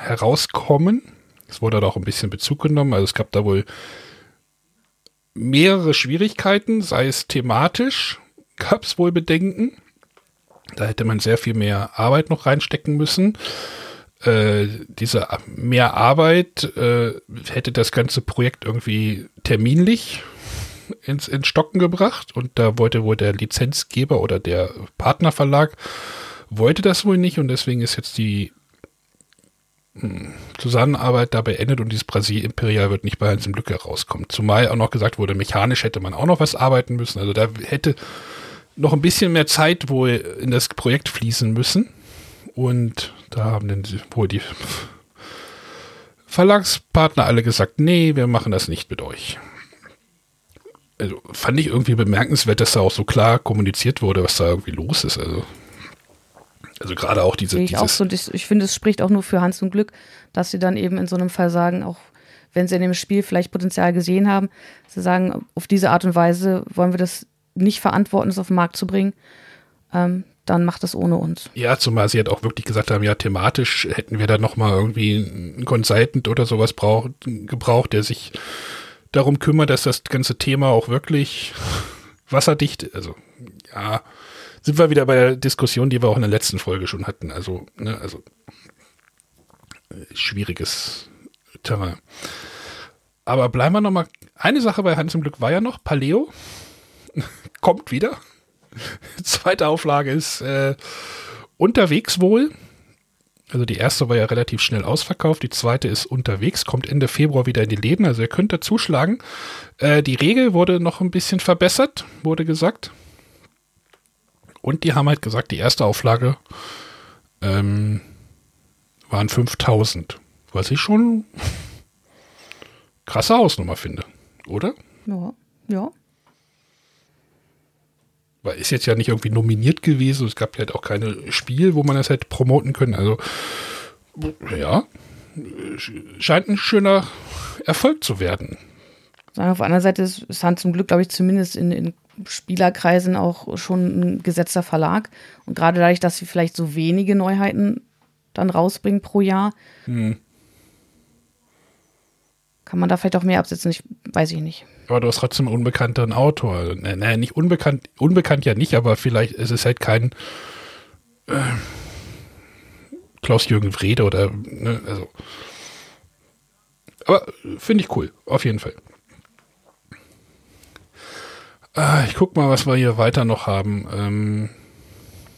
herauskommen. Es wurde da auch ein bisschen Bezug genommen. Also es gab da wohl mehrere Schwierigkeiten, sei es thematisch, gab es wohl Bedenken. Da hätte man sehr viel mehr Arbeit noch reinstecken müssen. Äh, diese mehr Arbeit äh, hätte das ganze Projekt irgendwie terminlich ins, ins Stocken gebracht und da wollte wohl der Lizenzgeber oder der Partnerverlag wollte das wohl nicht und deswegen ist jetzt die hm, Zusammenarbeit da beendet und dieses Brasil Imperial wird nicht bei Hans im Glück herauskommen. Zumal auch noch gesagt wurde, mechanisch hätte man auch noch was arbeiten müssen. Also da hätte noch ein bisschen mehr Zeit wohl in das Projekt fließen müssen. Und da haben dann wohl die Verlagspartner alle gesagt, nee, wir machen das nicht mit euch. Also fand ich irgendwie bemerkenswert, dass da auch so klar kommuniziert wurde, was da irgendwie los ist. Also, also gerade auch diese. Ich, auch so, ich finde, es spricht auch nur für Hans und Glück, dass sie dann eben in so einem Fall sagen, auch wenn sie in dem Spiel vielleicht Potenzial gesehen haben, sie sagen, auf diese Art und Weise wollen wir das nicht verantworten, es auf den Markt zu bringen. Ähm, dann macht das ohne uns. Ja, zumal sie halt auch wirklich gesagt haben, ja, thematisch hätten wir da nochmal irgendwie einen Consultant oder sowas brauch, gebraucht, der sich darum kümmert, dass das ganze Thema auch wirklich wasserdicht, also ja, sind wir wieder bei der Diskussion, die wir auch in der letzten Folge schon hatten. Also, ne, also schwieriges Terrain. Aber bleiben wir nochmal. Eine Sache bei Hans im Glück war ja noch, Paleo kommt wieder. Zweite Auflage ist äh, unterwegs wohl. Also die erste war ja relativ schnell ausverkauft, die zweite ist unterwegs, kommt Ende Februar wieder in die Läden, also ihr könnt da zuschlagen. Äh, die Regel wurde noch ein bisschen verbessert, wurde gesagt. Und die haben halt gesagt, die erste Auflage ähm, waren 5000, was ich schon krasse Hausnummer finde, oder? Ja, ja. Weil ist jetzt ja nicht irgendwie nominiert gewesen. Es gab halt auch keine Spiel, wo man das hätte promoten können. Also, ja, scheint ein schöner Erfolg zu werden. Auf der anderen Seite ist Hand zum Glück, glaube ich, zumindest in, in Spielerkreisen auch schon ein gesetzter Verlag. Und gerade dadurch, dass sie vielleicht so wenige Neuheiten dann rausbringen pro Jahr, hm. kann man da vielleicht auch mehr absetzen. Ich weiß ich nicht. Aber du hast trotzdem einen unbekannten Autor. Naja, nicht unbekannt, unbekannt ja nicht, aber vielleicht ist es halt kein äh, Klaus-Jürgen Wrede oder, ne, also. Aber finde ich cool, auf jeden Fall. Äh, ich guck mal, was wir hier weiter noch haben. Ähm,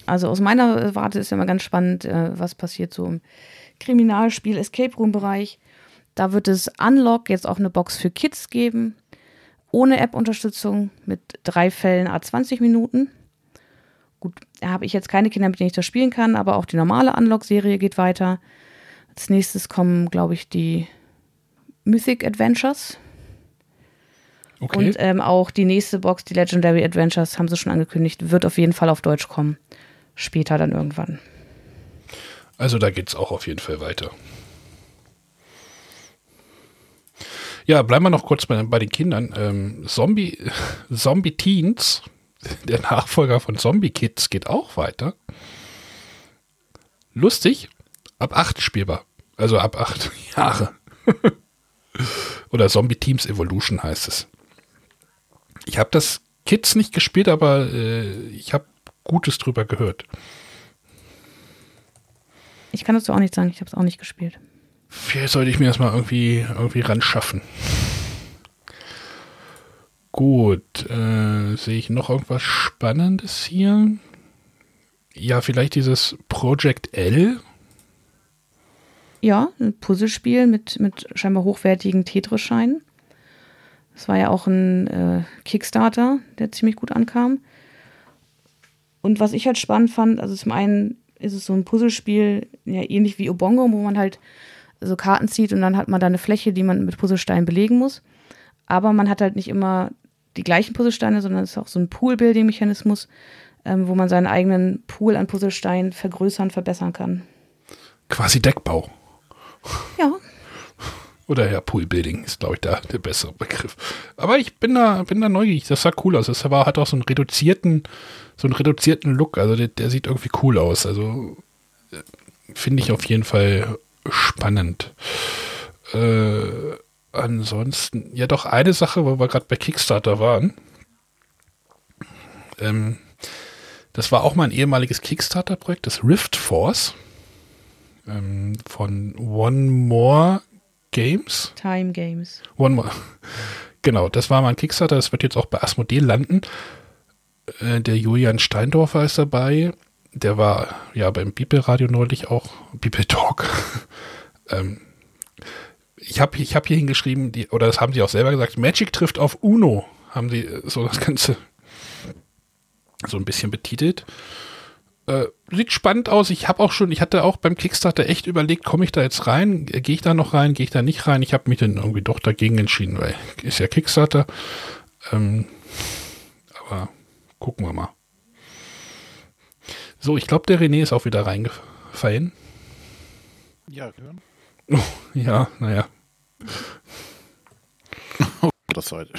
also aus meiner Warte ist ja immer ganz spannend, äh, was passiert so im Kriminalspiel, Escape Room Bereich. Da wird es Unlock jetzt auch eine Box für Kids geben ohne App-Unterstützung mit drei Fällen A20 Minuten. Gut, da habe ich jetzt keine Kinder, mit denen ich das spielen kann, aber auch die normale Unlock-Serie geht weiter. Als nächstes kommen, glaube ich, die Mythic Adventures. Okay. Und ähm, auch die nächste Box, die Legendary Adventures, haben sie schon angekündigt, wird auf jeden Fall auf Deutsch kommen. Später dann irgendwann. Also da geht es auch auf jeden Fall weiter. Ja, bleiben wir noch kurz bei, bei den Kindern. Ähm, Zombie, Zombie Teens, der Nachfolger von Zombie Kids, geht auch weiter. Lustig, ab acht spielbar. Also ab acht Jahre. Oder Zombie Teams Evolution heißt es. Ich habe das Kids nicht gespielt, aber äh, ich habe Gutes drüber gehört. Ich kann dazu auch nicht sagen, ich habe es auch nicht gespielt. Vielleicht sollte ich mir das mal irgendwie, irgendwie ran schaffen. Gut, äh, sehe ich noch irgendwas Spannendes hier? Ja, vielleicht dieses Project L. Ja, ein Puzzlespiel mit, mit scheinbar hochwertigen Tetris-Scheinen. Das war ja auch ein äh, Kickstarter, der ziemlich gut ankam. Und was ich halt spannend fand, also zum einen ist es so ein Puzzlespiel, ja ähnlich wie Obongo, wo man halt so Karten zieht und dann hat man da eine Fläche, die man mit Puzzlesteinen belegen muss. Aber man hat halt nicht immer die gleichen Puzzlesteine, sondern es ist auch so ein Pool-Building-Mechanismus, ähm, wo man seinen eigenen Pool an Puzzlesteinen vergrößern, verbessern kann. Quasi Deckbau. Ja. Oder ja, Poolbuilding ist, glaube ich, da der bessere Begriff. Aber ich bin da, bin da neugierig. Das sah cool aus. Das war, hat auch so einen reduzierten, so einen reduzierten Look. Also der, der sieht irgendwie cool aus. Also äh, finde ich auf jeden Fall spannend. Äh, ansonsten, ja doch eine Sache, wo wir gerade bei Kickstarter waren. Ähm, das war auch mal ein ehemaliges Kickstarter-Projekt, das Rift Force ähm, von One More Games. Time Games. One More. Genau, das war mal ein Kickstarter, das wird jetzt auch bei Asmodee landen. Äh, der Julian Steindorfer ist dabei. Der war ja beim Bibelradio neulich auch, Bibeltalk. ähm, ich habe ich hab hier hingeschrieben, die, oder das haben sie auch selber gesagt, Magic trifft auf Uno, haben sie äh, so das Ganze so ein bisschen betitelt. Äh, sieht spannend aus. Ich habe auch schon, ich hatte auch beim Kickstarter echt überlegt, komme ich da jetzt rein? Gehe ich da noch rein? Gehe ich da nicht rein? Ich habe mich dann irgendwie doch dagegen entschieden, weil ist ja Kickstarter. Ähm, aber gucken wir mal. So, ich glaube, der René ist auch wieder reingefallen. Ja, hören. Oh, ja, naja. das heute.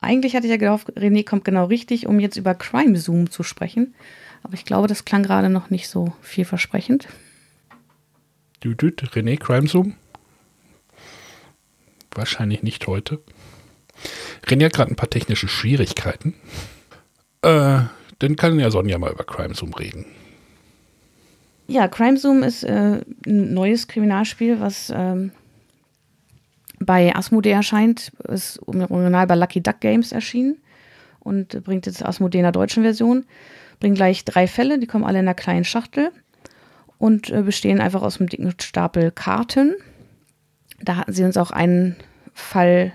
Eigentlich hatte ich ja gehofft, René kommt genau richtig, um jetzt über Crime Zoom zu sprechen. Aber ich glaube, das klang gerade noch nicht so vielversprechend. Düdüt, René Crime Zoom? Wahrscheinlich nicht heute. René hat gerade ein paar technische Schwierigkeiten. Äh, dann kann ja Sonja mal über Crime Zoom reden. Ja, Crime Zoom ist äh, ein neues Kriminalspiel, was ähm, bei Asmodee erscheint, ist original bei Lucky Duck Games erschienen und bringt jetzt Asmodee in der deutschen Version. Bringt gleich drei Fälle, die kommen alle in einer kleinen Schachtel und äh, bestehen einfach aus einem dicken Stapel Karten. Da hatten sie uns auch einen Fall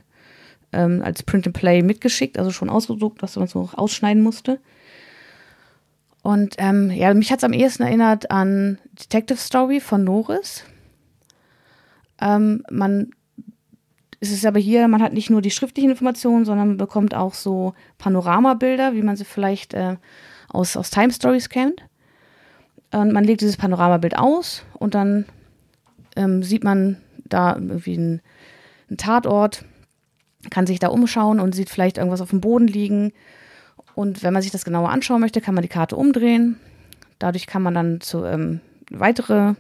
ähm, als Print and Play mitgeschickt, also schon ausgedruckt, was man so ausschneiden musste. Und ähm, ja, mich hat es am ehesten erinnert an Detective Story von Norris. Ähm, man es ist aber hier, man hat nicht nur die schriftlichen Informationen, sondern man bekommt auch so Panoramabilder, wie man sie vielleicht äh, aus, aus Time Stories kennt. Und man legt dieses Panoramabild aus und dann ähm, sieht man da irgendwie einen, einen Tatort, kann sich da umschauen und sieht vielleicht irgendwas auf dem Boden liegen. Und wenn man sich das genauer anschauen möchte, kann man die Karte umdrehen. Dadurch kann man dann zu ähm, weitere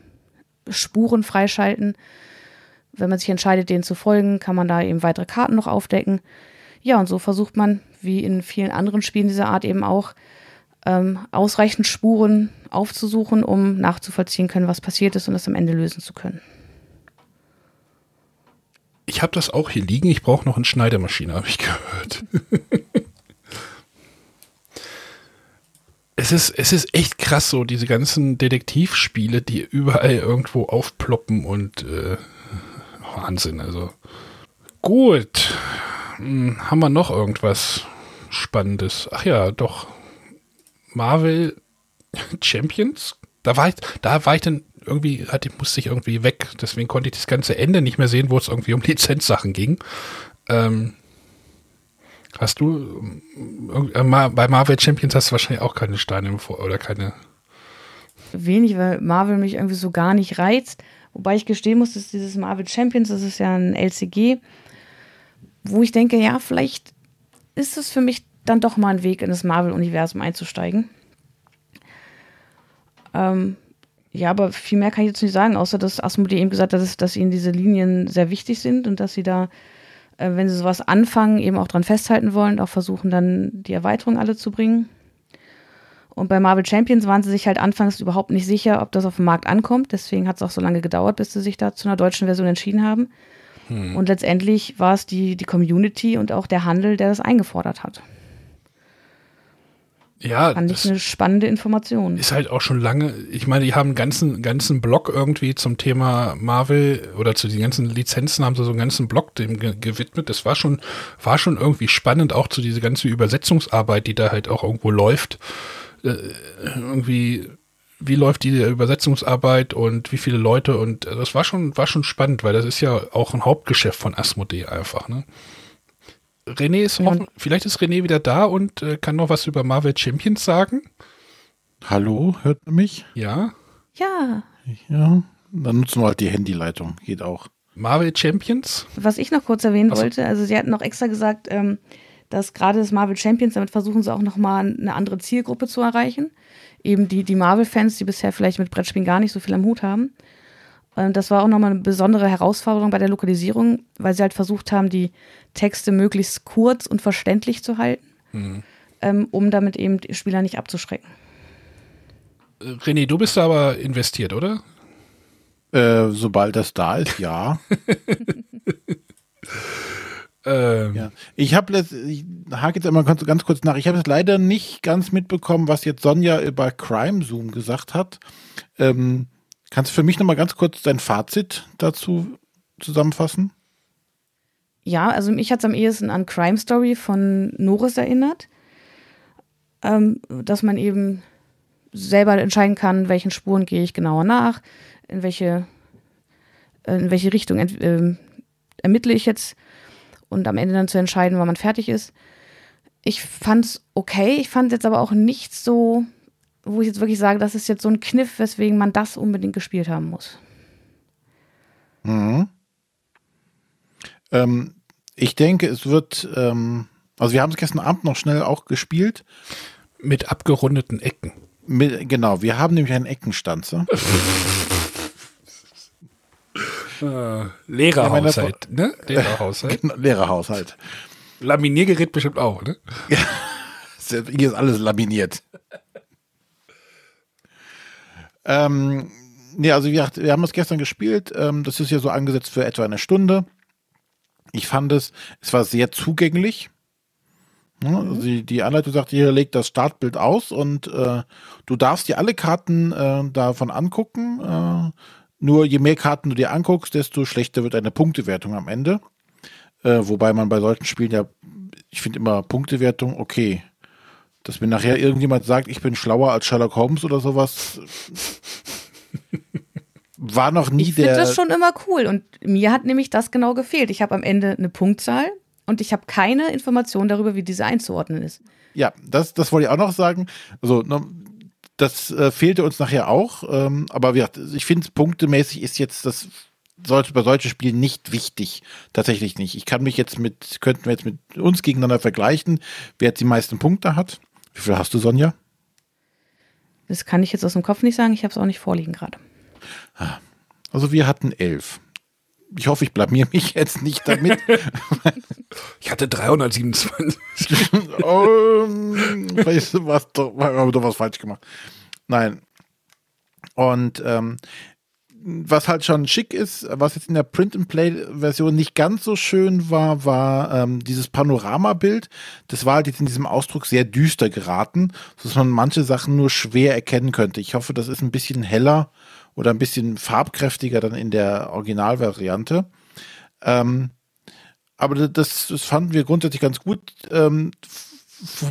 Spuren freischalten. Wenn man sich entscheidet, denen zu folgen, kann man da eben weitere Karten noch aufdecken. Ja, und so versucht man, wie in vielen anderen Spielen dieser Art eben auch, ähm, ausreichend Spuren aufzusuchen, um nachzuvollziehen können, was passiert ist und das am Ende lösen zu können. Ich habe das auch hier liegen. Ich brauche noch eine Schneidermaschine, habe ich gehört. es, ist, es ist echt krass so, diese ganzen Detektivspiele, die überall irgendwo aufploppen und äh, Wahnsinn, also. Gut. Hm, haben wir noch irgendwas Spannendes? Ach ja, doch. Marvel Champions? Da war ich, da war ich dann irgendwie, hatte, musste ich irgendwie weg. Deswegen konnte ich das ganze Ende nicht mehr sehen, wo es irgendwie um Lizenzsachen ging. Ähm, hast du äh, bei Marvel Champions hast du wahrscheinlich auch keine Steine vor oder keine. Wenig, weil Marvel mich irgendwie so gar nicht reizt. Wobei ich gestehen muss, dass dieses Marvel Champions, das ist ja ein LCG, wo ich denke, ja, vielleicht ist es für mich dann doch mal ein Weg in das Marvel-Universum einzusteigen. Ähm, ja, aber viel mehr kann ich jetzt nicht sagen, außer dass Asmodee eben gesagt hat, dass, dass ihnen diese Linien sehr wichtig sind und dass sie da, äh, wenn sie sowas anfangen, eben auch dran festhalten wollen und auch versuchen, dann die Erweiterung alle zu bringen. Und bei Marvel Champions waren sie sich halt anfangs überhaupt nicht sicher, ob das auf dem Markt ankommt. Deswegen hat es auch so lange gedauert, bis sie sich da zu einer deutschen Version entschieden haben. Hm. Und letztendlich war es die, die Community und auch der Handel, der das eingefordert hat. Ja, fand ich eine spannende Information. Ist halt auch schon lange, ich meine, die haben einen ganzen, ganzen Blog irgendwie zum Thema Marvel oder zu den ganzen Lizenzen haben sie so einen ganzen Blog dem ge gewidmet. Das war schon, war schon irgendwie spannend, auch zu dieser ganzen Übersetzungsarbeit, die da halt auch irgendwo läuft. Äh, irgendwie, wie läuft die Übersetzungsarbeit und wie viele Leute und äh, das war schon, war schon spannend, weil das ist ja auch ein Hauptgeschäft von Asmodee einfach, ne? René ist hoffen, vielleicht ist René wieder da und äh, kann noch was über Marvel Champions sagen. Hallo, hört mich? Ja. Ja. Ja, dann nutzen wir halt die Handyleitung, geht auch. Marvel Champions? Was ich noch kurz erwähnen also. wollte, also sie hatten noch extra gesagt, ähm, dass gerade das Marvel Champions, damit versuchen sie auch nochmal eine andere Zielgruppe zu erreichen. Eben die, die Marvel-Fans, die bisher vielleicht mit Brettspielen gar nicht so viel am Hut haben. Und das war auch nochmal eine besondere Herausforderung bei der Lokalisierung, weil sie halt versucht haben, die Texte möglichst kurz und verständlich zu halten, mhm. ähm, um damit eben die Spieler nicht abzuschrecken. René, du bist aber investiert, oder? Äh, sobald das da ist, ja. ähm. ja. Ich habe ich hake jetzt immer ganz, ganz kurz nach. Ich habe es leider nicht ganz mitbekommen, was jetzt Sonja über Crime Zoom gesagt hat. Ähm, kannst du für mich noch mal ganz kurz dein Fazit dazu zusammenfassen? Ja, also mich hat es am ehesten an Crime Story von Norris erinnert, ähm, dass man eben selber entscheiden kann, welchen Spuren gehe ich genauer nach, in welche, in welche Richtung äh, ermittle ich jetzt und am Ende dann zu entscheiden, wann man fertig ist. Ich fand es okay, ich fand jetzt aber auch nicht so, wo ich jetzt wirklich sage, das ist jetzt so ein Kniff, weswegen man das unbedingt gespielt haben muss. Mhm. Ähm, ich denke, es wird, ähm, also wir haben es gestern Abend noch schnell auch gespielt. Mit abgerundeten Ecken. Mit, genau, wir haben nämlich einen Eckenstanzer. äh, Lehrerhaushalt, ja, ne? Lehrerhaushalt. Genau, Lehrerhaushalt. Laminiergerät bestimmt auch, ne? Hier ist alles laminiert. ähm, nee, also wir, wir haben es gestern gespielt. Ähm, das ist ja so angesetzt für etwa eine Stunde. Ich fand es, es war sehr zugänglich. Mhm. Die, die Anleitung sagt, hier legt das Startbild aus und äh, du darfst dir alle Karten äh, davon angucken. Äh, nur je mehr Karten du dir anguckst, desto schlechter wird deine Punktewertung am Ende. Äh, wobei man bei solchen Spielen ja, ich finde immer Punktewertung okay. Dass mir nachher irgendjemand sagt, ich bin schlauer als Sherlock Holmes oder sowas. war noch nie ich der. Ich finde das schon immer cool. Und mir hat nämlich das genau gefehlt. Ich habe am Ende eine Punktzahl und ich habe keine Information darüber, wie diese einzuordnen ist. Ja, das, das wollte ich auch noch sagen. Also, ne, das äh, fehlte uns nachher auch. Ähm, aber ja, ich finde, punktemäßig ist jetzt das sollte bei solchen Spielen nicht wichtig. Tatsächlich nicht. Ich kann mich jetzt mit, könnten wir jetzt mit uns gegeneinander vergleichen, wer jetzt die meisten Punkte hat. Wie viel hast du, Sonja? Das kann ich jetzt aus dem Kopf nicht sagen. Ich habe es auch nicht vorliegen gerade. Also wir hatten elf. Ich hoffe, ich blamier mich jetzt nicht damit. ich hatte 327. oh, vielleicht was, doch, haben doch was falsch gemacht. Nein. Und ähm, was halt schon schick ist, was jetzt in der Print-and-Play-Version nicht ganz so schön war, war ähm, dieses Panoramabild. Das war halt jetzt in diesem Ausdruck sehr düster geraten, sodass man manche Sachen nur schwer erkennen könnte. Ich hoffe, das ist ein bisschen heller oder ein bisschen farbkräftiger dann in der Originalvariante. Ähm, aber das, das fanden wir grundsätzlich ganz gut. Ähm,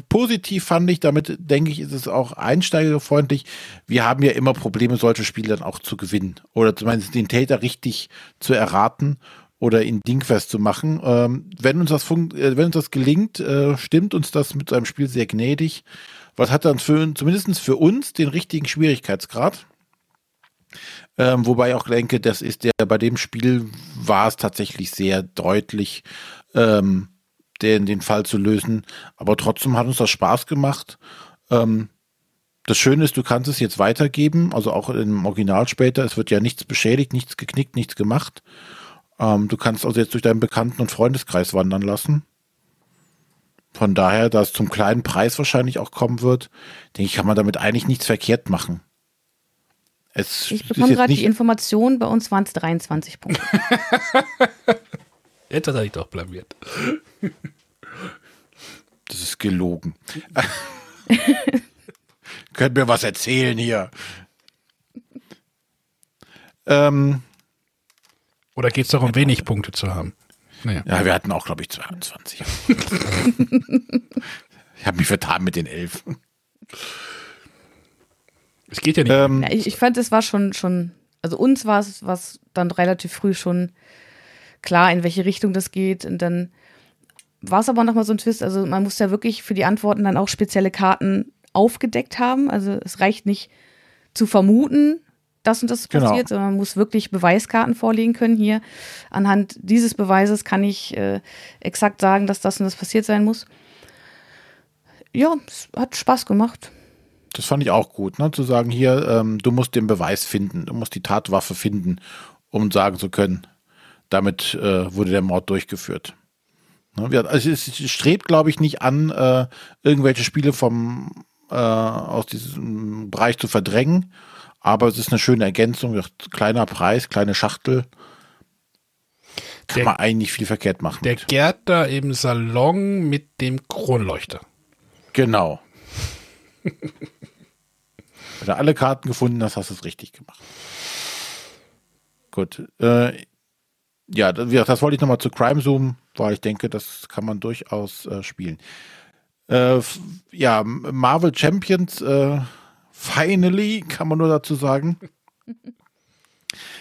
positiv fand ich, damit denke ich, ist es auch einsteigerfreundlich. Wir haben ja immer Probleme, solche Spiele dann auch zu gewinnen oder zumindest den Täter richtig zu erraten oder ihn dingfest zu machen. Ähm, wenn uns das äh, wenn uns das gelingt, äh, stimmt uns das mit seinem Spiel sehr gnädig. Was hat dann für zumindest für uns den richtigen Schwierigkeitsgrad? Ähm, wobei ich auch denke, das ist der, bei dem Spiel war es tatsächlich sehr deutlich, ähm, den, den Fall zu lösen. Aber trotzdem hat uns das Spaß gemacht. Ähm, das Schöne ist, du kannst es jetzt weitergeben, also auch im Original später. Es wird ja nichts beschädigt, nichts geknickt, nichts gemacht. Ähm, du kannst also jetzt durch deinen Bekannten- und Freundeskreis wandern lassen. Von daher, dass es zum kleinen Preis wahrscheinlich auch kommen wird, denke ich, kann man damit eigentlich nichts verkehrt machen. Es ich bekomme gerade die Information, bei uns waren es 23 Punkte. Jetzt hat er sich doch blamiert. Das ist gelogen. Könnt mir was erzählen hier. Ähm, Oder geht es darum, wenig Punkte zu haben? Naja. Ja, wir hatten auch, glaube ich, 22. ich habe mich vertan mit den elf. Es geht ja nicht. Ähm, ja, ich, ich, fand, es war schon, schon, also uns war es dann relativ früh schon klar, in welche Richtung das geht. Und dann war es aber nochmal so ein Twist. Also man muss ja wirklich für die Antworten dann auch spezielle Karten aufgedeckt haben. Also es reicht nicht zu vermuten, das und das genau. passiert, sondern man muss wirklich Beweiskarten vorlegen können. Hier anhand dieses Beweises kann ich äh, exakt sagen, dass das und das passiert sein muss. Ja, es hat Spaß gemacht. Das fand ich auch gut, ne? zu sagen, hier, ähm, du musst den Beweis finden, du musst die Tatwaffe finden, um sagen zu können, damit äh, wurde der Mord durchgeführt. Ne? Also es strebt, glaube ich, nicht an, äh, irgendwelche Spiele vom, äh, aus diesem Bereich zu verdrängen, aber es ist eine schöne Ergänzung. Kleiner Preis, kleine Schachtel. Kann der, man eigentlich viel verkehrt machen. Der Gärtner im Salon mit dem Kronleuchter. Genau. Wenn du alle Karten gefunden hast, hast du es richtig gemacht. Gut. Äh, ja, das, das wollte ich nochmal zu Crime Zoom, weil ich denke, das kann man durchaus äh, spielen. Äh, ja, Marvel Champions äh, Finally, kann man nur dazu sagen.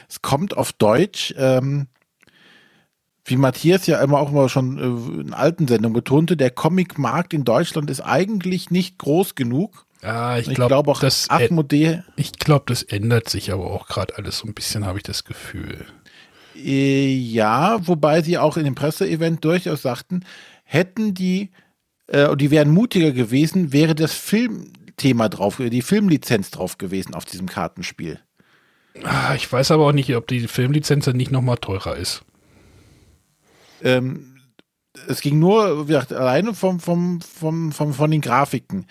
es kommt auf Deutsch. Ähm, wie Matthias ja immer auch mal schon äh, in alten Sendungen betonte, der Comicmarkt in Deutschland ist eigentlich nicht groß genug. Ja, ich, glaube glaub auch das Asmodee. Ich glaube, das ändert sich aber auch gerade alles so ein bisschen, habe ich das Gefühl. Äh, ja, wobei sie auch in dem Presseevent durchaus sagten, hätten die, äh, die wären mutiger gewesen, wäre das Film, Thema drauf, die Filmlizenz drauf gewesen auf diesem Kartenspiel. Ah, ich weiß aber auch nicht, ob die Filmlizenz dann nicht nochmal teurer ist. Ähm, es ging nur, wie gesagt, alleine vom, vom, vom, vom, von den Grafiken.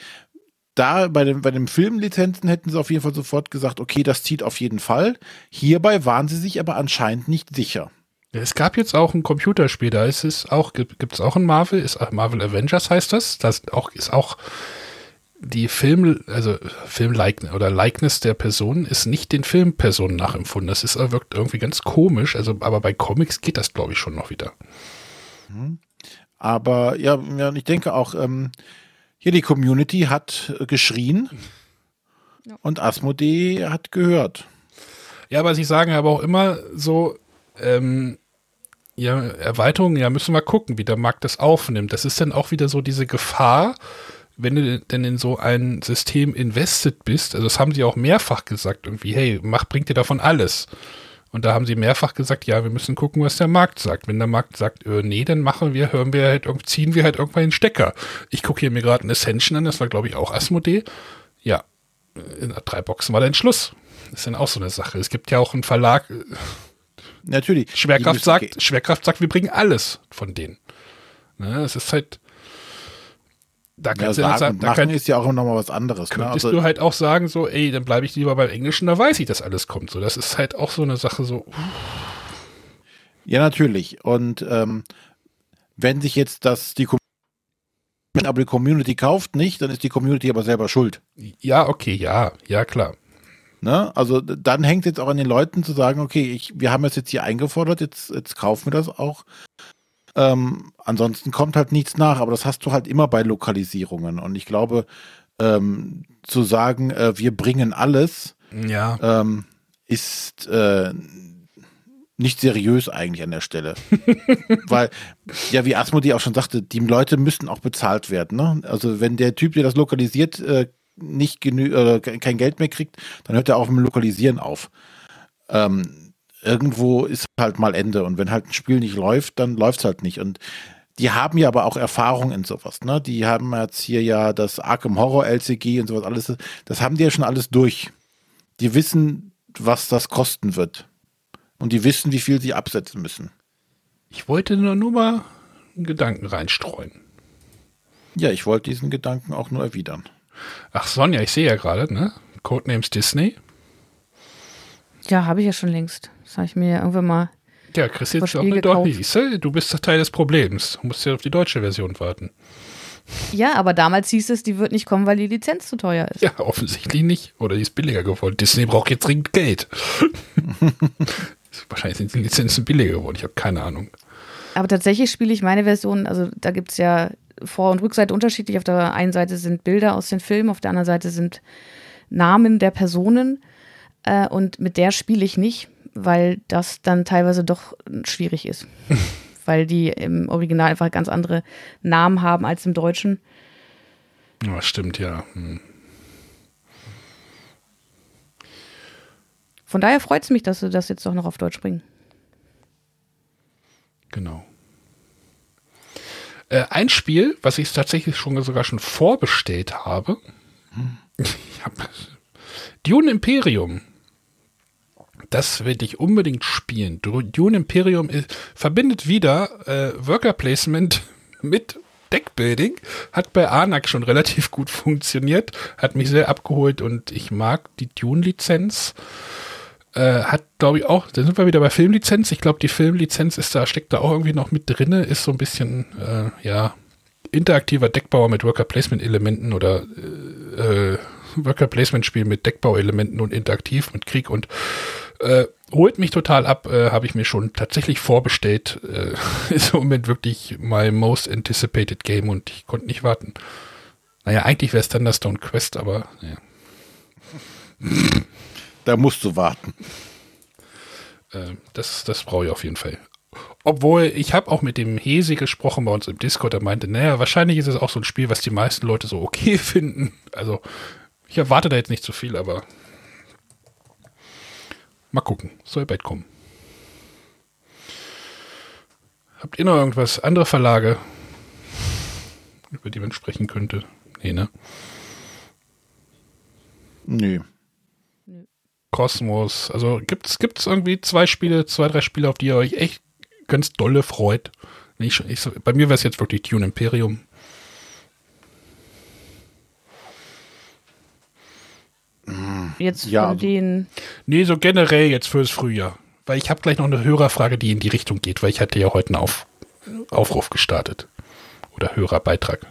Da bei den, bei den Filmlizenzen hätten sie auf jeden Fall sofort gesagt, okay, das zieht auf jeden Fall. Hierbei waren sie sich aber anscheinend nicht sicher. Es gab jetzt auch ein Computerspiel, da ist es auch, gibt es auch ein Marvel, ist Marvel Avengers heißt das. Das auch, ist auch die Film, also Filmlikeness oder Likeness der Person ist nicht den Filmpersonen nachempfunden. Das ist wirkt irgendwie ganz komisch. Also, aber bei Comics geht das, glaube ich, schon noch wieder. Mhm. Aber ja, ja ich denke auch, ähm, hier die Community hat äh, geschrien ja. und Asmodee hat gehört. Ja, aber sie sagen aber auch immer so, ähm, ja, Erweiterungen, ja, müssen wir gucken, wie der Markt das aufnimmt. Das ist dann auch wieder so diese Gefahr, wenn du denn in so ein System invested bist, also das haben sie auch mehrfach gesagt, irgendwie, hey, mach, bringt dir davon alles. Und da haben sie mehrfach gesagt, ja, wir müssen gucken, was der Markt sagt. Wenn der Markt sagt, äh, nee, dann machen wir, hören wir halt, ziehen wir halt irgendwann den Stecker. Ich gucke hier mir gerade ein Ascension an, das war, glaube ich, auch Asmodee. Ja, in drei Boxen war der Entschluss. Das ist dann auch so eine Sache. Es gibt ja auch einen Verlag. Äh, Natürlich. Schwerkraft sagt, Schwerkraft sagt, wir bringen alles von denen. Ne, es ist halt, da kannst ja, du halt sagen, da kann, ist ja auch nochmal was anderes. Ne? Könntest ne? also, du halt auch sagen, so, ey, dann bleibe ich lieber beim Englischen, da weiß ich, dass alles kommt. So, das ist halt auch so eine Sache, so. Ja, natürlich. Und ähm, wenn sich jetzt das die aber die Community kauft nicht, dann ist die Community aber selber schuld. Ja, okay, ja, ja, klar. Ne? Also dann hängt es jetzt auch an den Leuten zu sagen, okay, ich, wir haben es jetzt hier eingefordert, jetzt, jetzt kaufen wir das auch. Ähm, ansonsten kommt halt nichts nach, aber das hast du halt immer bei Lokalisierungen. Und ich glaube, ähm, zu sagen, äh, wir bringen alles, ja. ähm, ist äh, nicht seriös eigentlich an der Stelle. Weil, ja, wie Asmodi auch schon sagte, die Leute müssen auch bezahlt werden. Ne? Also wenn der Typ, der das lokalisiert, äh, nicht genü äh, kein Geld mehr kriegt, dann hört er auch mit dem Lokalisieren auf. Ähm, irgendwo ist halt mal Ende. Und wenn halt ein Spiel nicht läuft, dann läuft es halt nicht. Und die haben ja aber auch Erfahrung in sowas. Ne? Die haben jetzt hier ja das Arkham Horror LCG und sowas alles. Das haben die ja schon alles durch. Die wissen, was das kosten wird. Und die wissen, wie viel sie absetzen müssen. Ich wollte nur, nur mal einen Gedanken reinstreuen. Ja, ich wollte diesen Gedanken auch nur erwidern. Ach, Sonja, ich sehe ja gerade, ne? Codenames Disney. Ja, habe ich ja schon längst. Das habe ich mir ja irgendwann mal. Ja, Chris, jetzt auch eine deutsche. Du bist Teil des Problems. Du musst ja auf die deutsche Version warten. Ja, aber damals hieß es, die wird nicht kommen, weil die Lizenz zu teuer ist. Ja, offensichtlich nicht. Oder die ist billiger geworden. Disney braucht jetzt dringend Geld. Wahrscheinlich sind die Lizenzen billiger geworden. Ich habe keine Ahnung. Aber tatsächlich spiele ich meine Version, also da gibt es ja Vor- und Rückseite unterschiedlich. Auf der einen Seite sind Bilder aus den Filmen, auf der anderen Seite sind Namen der Personen. Äh, und mit der spiele ich nicht, weil das dann teilweise doch schwierig ist. weil die im Original einfach ganz andere Namen haben als im Deutschen. Ja, stimmt, ja. Hm. Von daher freut es mich, dass sie das jetzt doch noch auf Deutsch bringen. Genau. Äh, ein Spiel, was ich tatsächlich schon sogar schon vorbestellt habe. Hm. Ich hab, Dune Imperium. Das will ich unbedingt spielen. Dune Imperium ist, verbindet wieder äh, Worker Placement mit Deckbuilding. Hat bei Anak schon relativ gut funktioniert. Hat mich sehr abgeholt und ich mag die Dune-Lizenz. Äh, hat, glaube ich, auch, da sind wir wieder bei Filmlizenz. Ich glaube, die Filmlizenz ist da, steckt da auch irgendwie noch mit drin. Ist so ein bisschen, äh, ja, interaktiver Deckbauer mit Worker Placement Elementen oder äh, äh Worker Placement Spiel mit Deckbauelementen und interaktiv mit Krieg und äh, holt mich total ab, äh, habe ich mir schon tatsächlich vorbestellt. Äh, ist im Moment wirklich my most anticipated game und ich konnte nicht warten. Naja, eigentlich wäre es Thunderstone Quest, aber ja. Da musst du warten. Äh, das das brauche ich auf jeden Fall. Obwohl, ich habe auch mit dem Hesi gesprochen bei uns im Discord, der meinte, naja, wahrscheinlich ist es auch so ein Spiel, was die meisten Leute so okay finden. Also, ich erwarte da jetzt nicht zu viel, aber Mal gucken. Soll bald kommen. Habt ihr noch irgendwas? Andere Verlage, über die man sprechen könnte? Nee, ne? Nee. Kosmos. Also gibt's, gibt's irgendwie zwei Spiele, zwei, drei Spiele, auf die ihr euch echt ganz dolle freut? Ich, ich, bei mir wäre es jetzt wirklich Dune Imperium. Jetzt ja. von den. Nee, so generell jetzt fürs Frühjahr. Weil ich habe gleich noch eine Hörerfrage, die in die Richtung geht, weil ich hatte ja heute einen Auf, Aufruf gestartet. Oder Hörerbeitrag.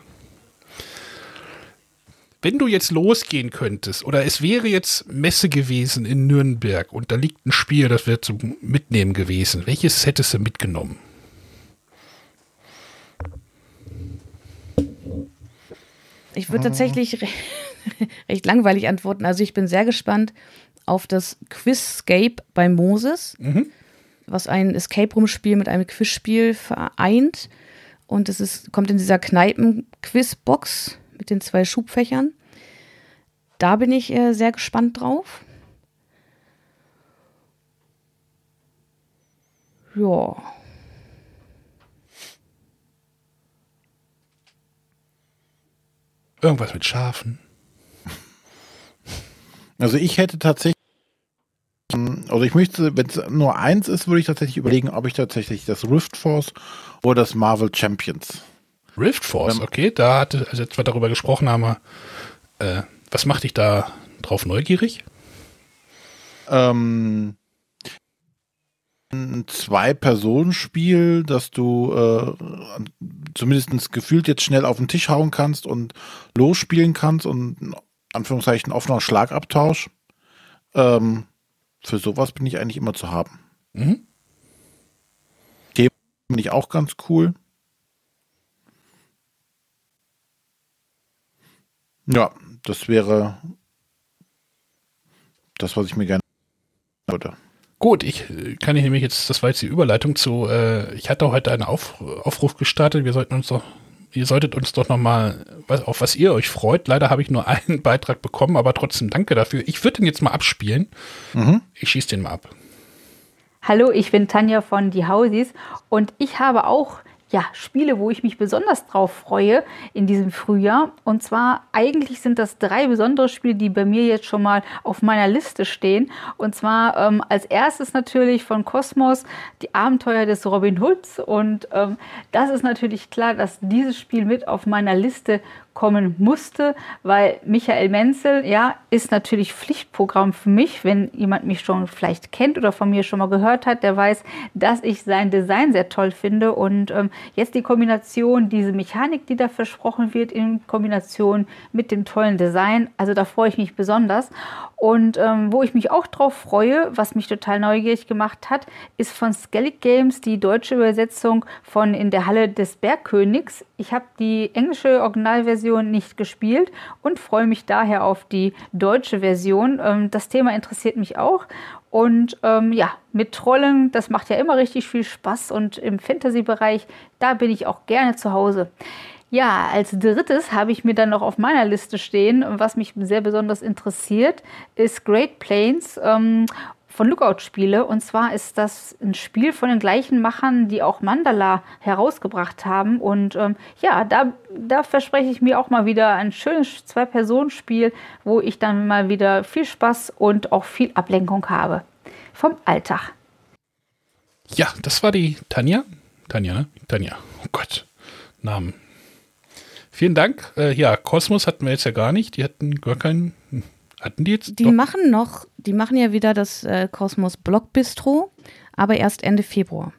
Wenn du jetzt losgehen könntest, oder es wäre jetzt Messe gewesen in Nürnberg und da liegt ein Spiel, das wäre zum Mitnehmen gewesen, welches hättest du mitgenommen? Ich würde tatsächlich recht langweilig antworten. Also ich bin sehr gespannt auf das Quizscape bei Moses, mhm. was ein Escape Room Spiel mit einem Quizspiel vereint. Und es ist, kommt in dieser Kneipen-Quizbox mit den zwei Schubfächern. Da bin ich äh, sehr gespannt drauf. Ja. Irgendwas mit Schafen. Also ich hätte tatsächlich, also ich möchte, wenn es nur eins ist, würde ich tatsächlich überlegen, ob ich tatsächlich das Rift Force oder das Marvel Champions. Rift Force, okay, da hatte, also jetzt wir darüber gesprochen haben, äh, was macht dich da drauf neugierig? Ähm, ein Zwei-Personen-Spiel, dass du äh, zumindest gefühlt jetzt schnell auf den Tisch hauen kannst und losspielen kannst und Anführungszeichen offener Schlagabtausch. Ähm, für sowas bin ich eigentlich immer zu haben. Mhm. Themen finde ich auch ganz cool. Ja, das wäre das, was ich mir gerne würde. Gut, ich äh, kann ich nämlich jetzt, das war jetzt die Überleitung zu, äh, ich hatte heute einen Auf, Aufruf gestartet, wir sollten uns doch ihr solltet uns doch nochmal, auf was ihr euch freut. Leider habe ich nur einen Beitrag bekommen, aber trotzdem danke dafür. Ich würde den jetzt mal abspielen. Mhm. Ich schieße den mal ab. Hallo, ich bin Tanja von Die Hausis und ich habe auch ja, Spiele, wo ich mich besonders drauf freue in diesem Frühjahr. Und zwar eigentlich sind das drei besondere Spiele, die bei mir jetzt schon mal auf meiner Liste stehen. Und zwar ähm, als erstes natürlich von Cosmos die Abenteuer des Robin Hoods. Und ähm, das ist natürlich klar, dass dieses Spiel mit auf meiner Liste kommen musste, weil Michael Menzel, ja, ist natürlich Pflichtprogramm für mich. Wenn jemand mich schon vielleicht kennt oder von mir schon mal gehört hat, der weiß, dass ich sein Design sehr toll finde. Und ähm, jetzt die Kombination, diese Mechanik, die da versprochen wird, in Kombination mit dem tollen Design, also da freue ich mich besonders. Und ähm, wo ich mich auch drauf freue, was mich total neugierig gemacht hat, ist von Skellig Games die deutsche Übersetzung von In der Halle des Bergkönigs. Ich habe die englische Originalversion Version nicht gespielt und freue mich daher auf die deutsche Version. Ähm, das Thema interessiert mich auch. Und ähm, ja, mit Trollen, das macht ja immer richtig viel Spaß. Und im Fantasy-Bereich, da bin ich auch gerne zu Hause. Ja, als drittes habe ich mir dann noch auf meiner Liste stehen, was mich sehr besonders interessiert, ist Great Plains. Ähm, von Lookout spiele. Und zwar ist das ein Spiel von den gleichen Machern, die auch Mandala herausgebracht haben. Und ähm, ja, da, da verspreche ich mir auch mal wieder ein schönes Zwei-Personen-Spiel, wo ich dann mal wieder viel Spaß und auch viel Ablenkung habe vom Alltag. Ja, das war die Tanja. Tanja, ne? Tanja. Oh Gott. Namen. Vielen Dank. Äh, ja, Kosmos hatten wir jetzt ja gar nicht. Die hatten gar keinen. Hatten die jetzt? Die doch? machen noch, die machen ja wieder das äh, Cosmos Block Bistro, aber erst Ende Februar.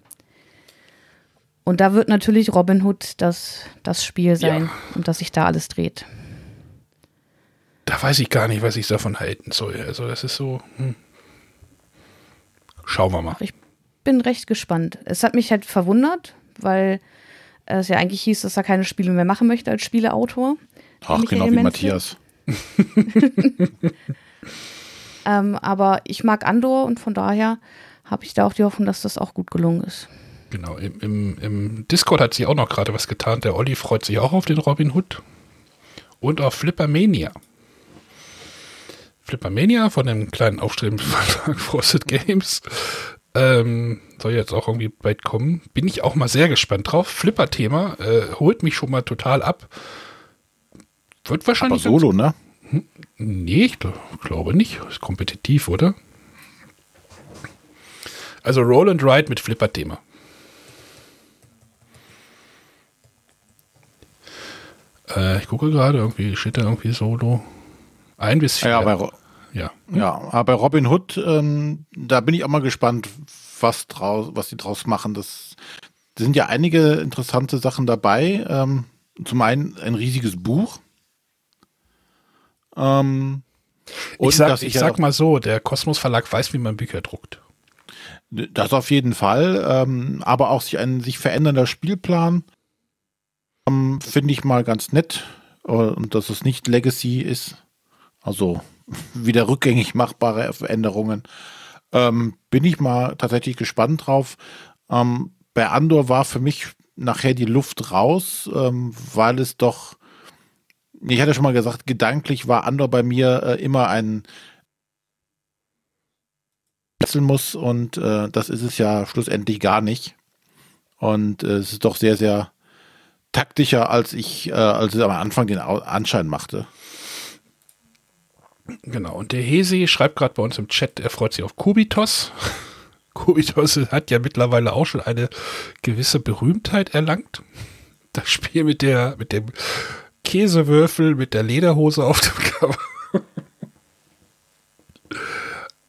Und da wird natürlich Robin Hood das, das Spiel sein, ja. um das sich da alles dreht. Da weiß ich gar nicht, was ich davon halten soll. Also das ist so. Hm. Schauen wir mal. Ich bin recht gespannt. Es hat mich halt verwundert, weil es ja eigentlich hieß, dass er keine Spiele mehr machen möchte als Spieleautor. Ach, genau wie Matthias. ähm, aber ich mag Andor und von daher habe ich da auch die Hoffnung, dass das auch gut gelungen ist. Genau, im, im, im Discord hat sich auch noch gerade was getan. Der Olli freut sich auch auf den Robin Hood und auf Flippermania. Flippermania von dem kleinen aufstrebenden Verlag Frosted Games ähm, soll jetzt auch irgendwie bald kommen. Bin ich auch mal sehr gespannt drauf. Flipper-Thema äh, holt mich schon mal total ab. Wird wahrscheinlich. Aber solo, ne? Hm, nee, ich glaube nicht. Ist kompetitiv, oder? Also Roll and Ride mit Flipper-Thema. Äh, ich gucke gerade, irgendwie steht da irgendwie Solo. Ein bis vier. Ja, bei, ja. ja aber bei Robin Hood, ähm, da bin ich auch mal gespannt, was, draus, was die draus machen. Das, das sind ja einige interessante Sachen dabei. Ähm, zum einen ein riesiges Buch ähm, ich sag, ich sag mal so, der Kosmos Verlag weiß, wie man Bücher druckt. Das auf jeden Fall, ähm, aber auch sich ein sich verändernder Spielplan ähm, finde ich mal ganz nett äh, und dass es nicht Legacy ist, also wieder rückgängig machbare Veränderungen. Ähm, bin ich mal tatsächlich gespannt drauf. Ähm, bei Andor war für mich nachher die Luft raus, ähm, weil es doch ich hatte schon mal gesagt, gedanklich war Andor bei mir äh, immer ein wechseln muss und äh, das ist es ja schlussendlich gar nicht. Und äh, es ist doch sehr, sehr taktischer, als ich, äh, als es am Anfang den Anschein machte. Genau, und der Hesi schreibt gerade bei uns im Chat, er freut sich auf Kubitos. Kubitos hat ja mittlerweile auch schon eine gewisse Berühmtheit erlangt. Das Spiel mit der, mit dem Käsewürfel mit der Lederhose auf dem Cover.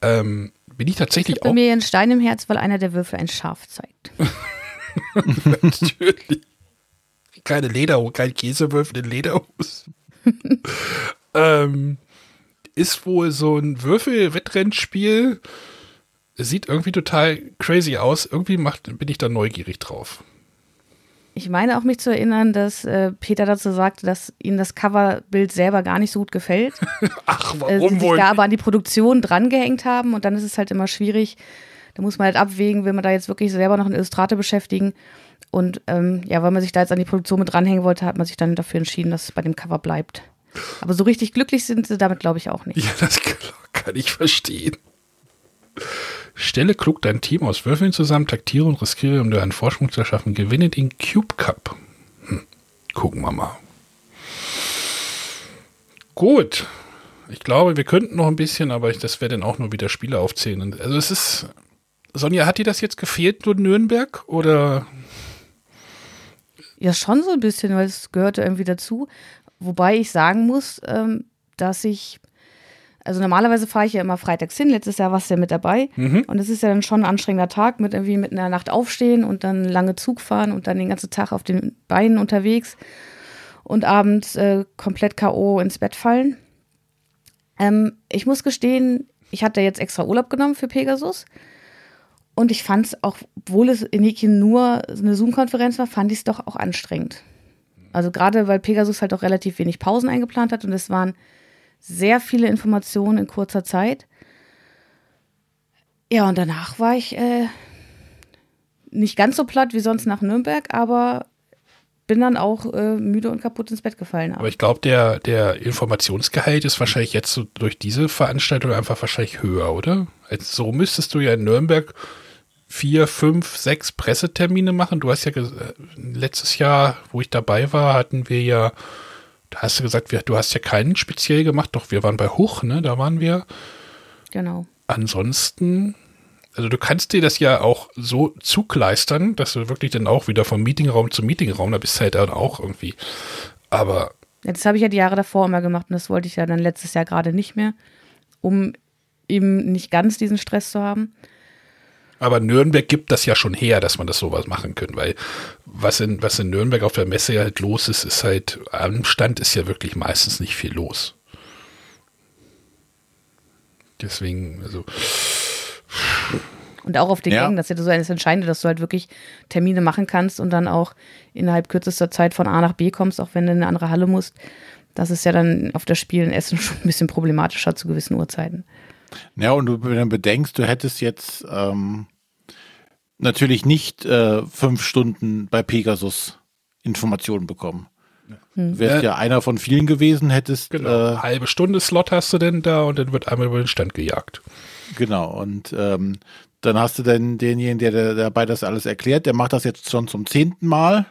ähm, bin ich tatsächlich auch. Bei mir ein Stein im Herz, weil einer der Würfel ein Schaf zeigt. Natürlich. Keine Lederhose, kein Käsewürfel in Lederhose. ähm, ist wohl so ein Würfel-Wettrennspiel. Sieht irgendwie total crazy aus. Irgendwie macht, bin ich da neugierig drauf. Ich meine auch mich zu erinnern, dass äh, Peter dazu sagte, dass ihm das Coverbild selber gar nicht so gut gefällt. Ach, warum äh, sich wohl? da aber an die Produktion drangehängt haben und dann ist es halt immer schwierig. Da muss man halt abwägen, will man da jetzt wirklich selber noch einen Illustrator beschäftigen. Und ähm, ja, weil man sich da jetzt an die Produktion mit dranhängen wollte, hat man sich dann dafür entschieden, dass es bei dem Cover bleibt. Aber so richtig glücklich sind sie damit, glaube ich, auch nicht. Ja, das kann ich verstehen. Stelle klug dein Team aus Würfeln zusammen, taktiere und riskiere, um dir einen Vorsprung zu erschaffen. Gewinne den Cube Cup. Hm. Gucken wir mal. Gut. Ich glaube, wir könnten noch ein bisschen, aber ich, das wäre dann auch nur wieder Spiele aufzählen. Also es ist. Sonja, hat dir das jetzt gefehlt, nur Nürnberg? Oder? Ja, schon so ein bisschen, weil es gehörte irgendwie dazu. Wobei ich sagen muss, ähm, dass ich also normalerweise fahre ich ja immer freitags hin. Letztes Jahr warst du ja mit dabei. Mhm. Und es ist ja dann schon ein anstrengender Tag mit irgendwie mit einer Nacht aufstehen und dann lange Zug fahren und dann den ganzen Tag auf den Beinen unterwegs und abends äh, komplett K.O. ins Bett fallen. Ähm, ich muss gestehen, ich hatte jetzt extra Urlaub genommen für Pegasus. Und ich fand es auch, obwohl es in Häkchen nur eine Zoom-Konferenz war, fand ich es doch auch anstrengend. Also gerade weil Pegasus halt auch relativ wenig Pausen eingeplant hat und es waren sehr viele Informationen in kurzer Zeit. Ja, und danach war ich äh, nicht ganz so platt wie sonst nach Nürnberg, aber bin dann auch äh, müde und kaputt ins Bett gefallen. Aber ich glaube, der, der Informationsgehalt ist wahrscheinlich jetzt so durch diese Veranstaltung einfach wahrscheinlich höher, oder? Also so müsstest du ja in Nürnberg vier, fünf, sechs Pressetermine machen. Du hast ja letztes Jahr, wo ich dabei war, hatten wir ja da hast du gesagt, wir, du hast ja keinen speziell gemacht, doch wir waren bei Hoch, ne? Da waren wir. Genau. Ansonsten, also du kannst dir das ja auch so zugleistern, dass du wirklich dann auch wieder vom Meetingraum zum Meetingraum, da bist du halt dann auch irgendwie. Aber. Ja, das habe ich ja die Jahre davor immer gemacht und das wollte ich ja dann letztes Jahr gerade nicht mehr, um eben nicht ganz diesen Stress zu haben. Aber Nürnberg gibt das ja schon her, dass man das sowas machen kann, weil was in, was in Nürnberg auf der Messe halt los ist, ist halt, am Stand ist ja wirklich meistens nicht viel los. Deswegen, also. Und auch auf den ja. Gängen, das ist ja so eines Entscheidende, dass du halt wirklich Termine machen kannst und dann auch innerhalb kürzester Zeit von A nach B kommst, auch wenn du in eine andere Halle musst. Das ist ja dann auf das Spiel in Essen schon ein bisschen problematischer zu gewissen Uhrzeiten. Ja, und du dann bedenkst, du hättest jetzt ähm, natürlich nicht äh, fünf Stunden bei Pegasus Informationen bekommen. Hm. Wärst ja einer von vielen gewesen, hättest. Genau, äh, halbe Stunde Slot hast du denn da und dann wird einmal über den Stand gejagt. Genau, und ähm, dann hast du dann denjenigen, der, der dabei das alles erklärt, der macht das jetzt schon zum zehnten Mal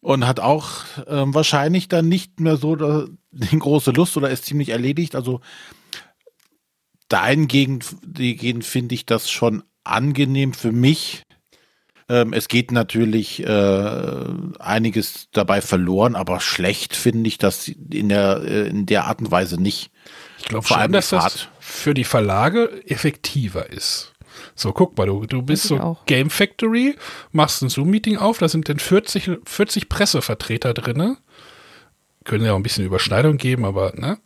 und hat auch ähm, wahrscheinlich dann nicht mehr so da, die große Lust oder ist ziemlich erledigt. Also dahingehend finde ich das schon angenehm für mich. Ähm, es geht natürlich äh, einiges dabei verloren, aber schlecht finde ich das in der, äh, in der Art und Weise nicht. Ich glaube vor allem, dass das für die Verlage effektiver ist. So, guck mal, du, du bist so auch. Game Factory, machst ein Zoom-Meeting auf, da sind dann 40, 40 Pressevertreter drin. Können ja auch ein bisschen Überschneidung geben, aber ne?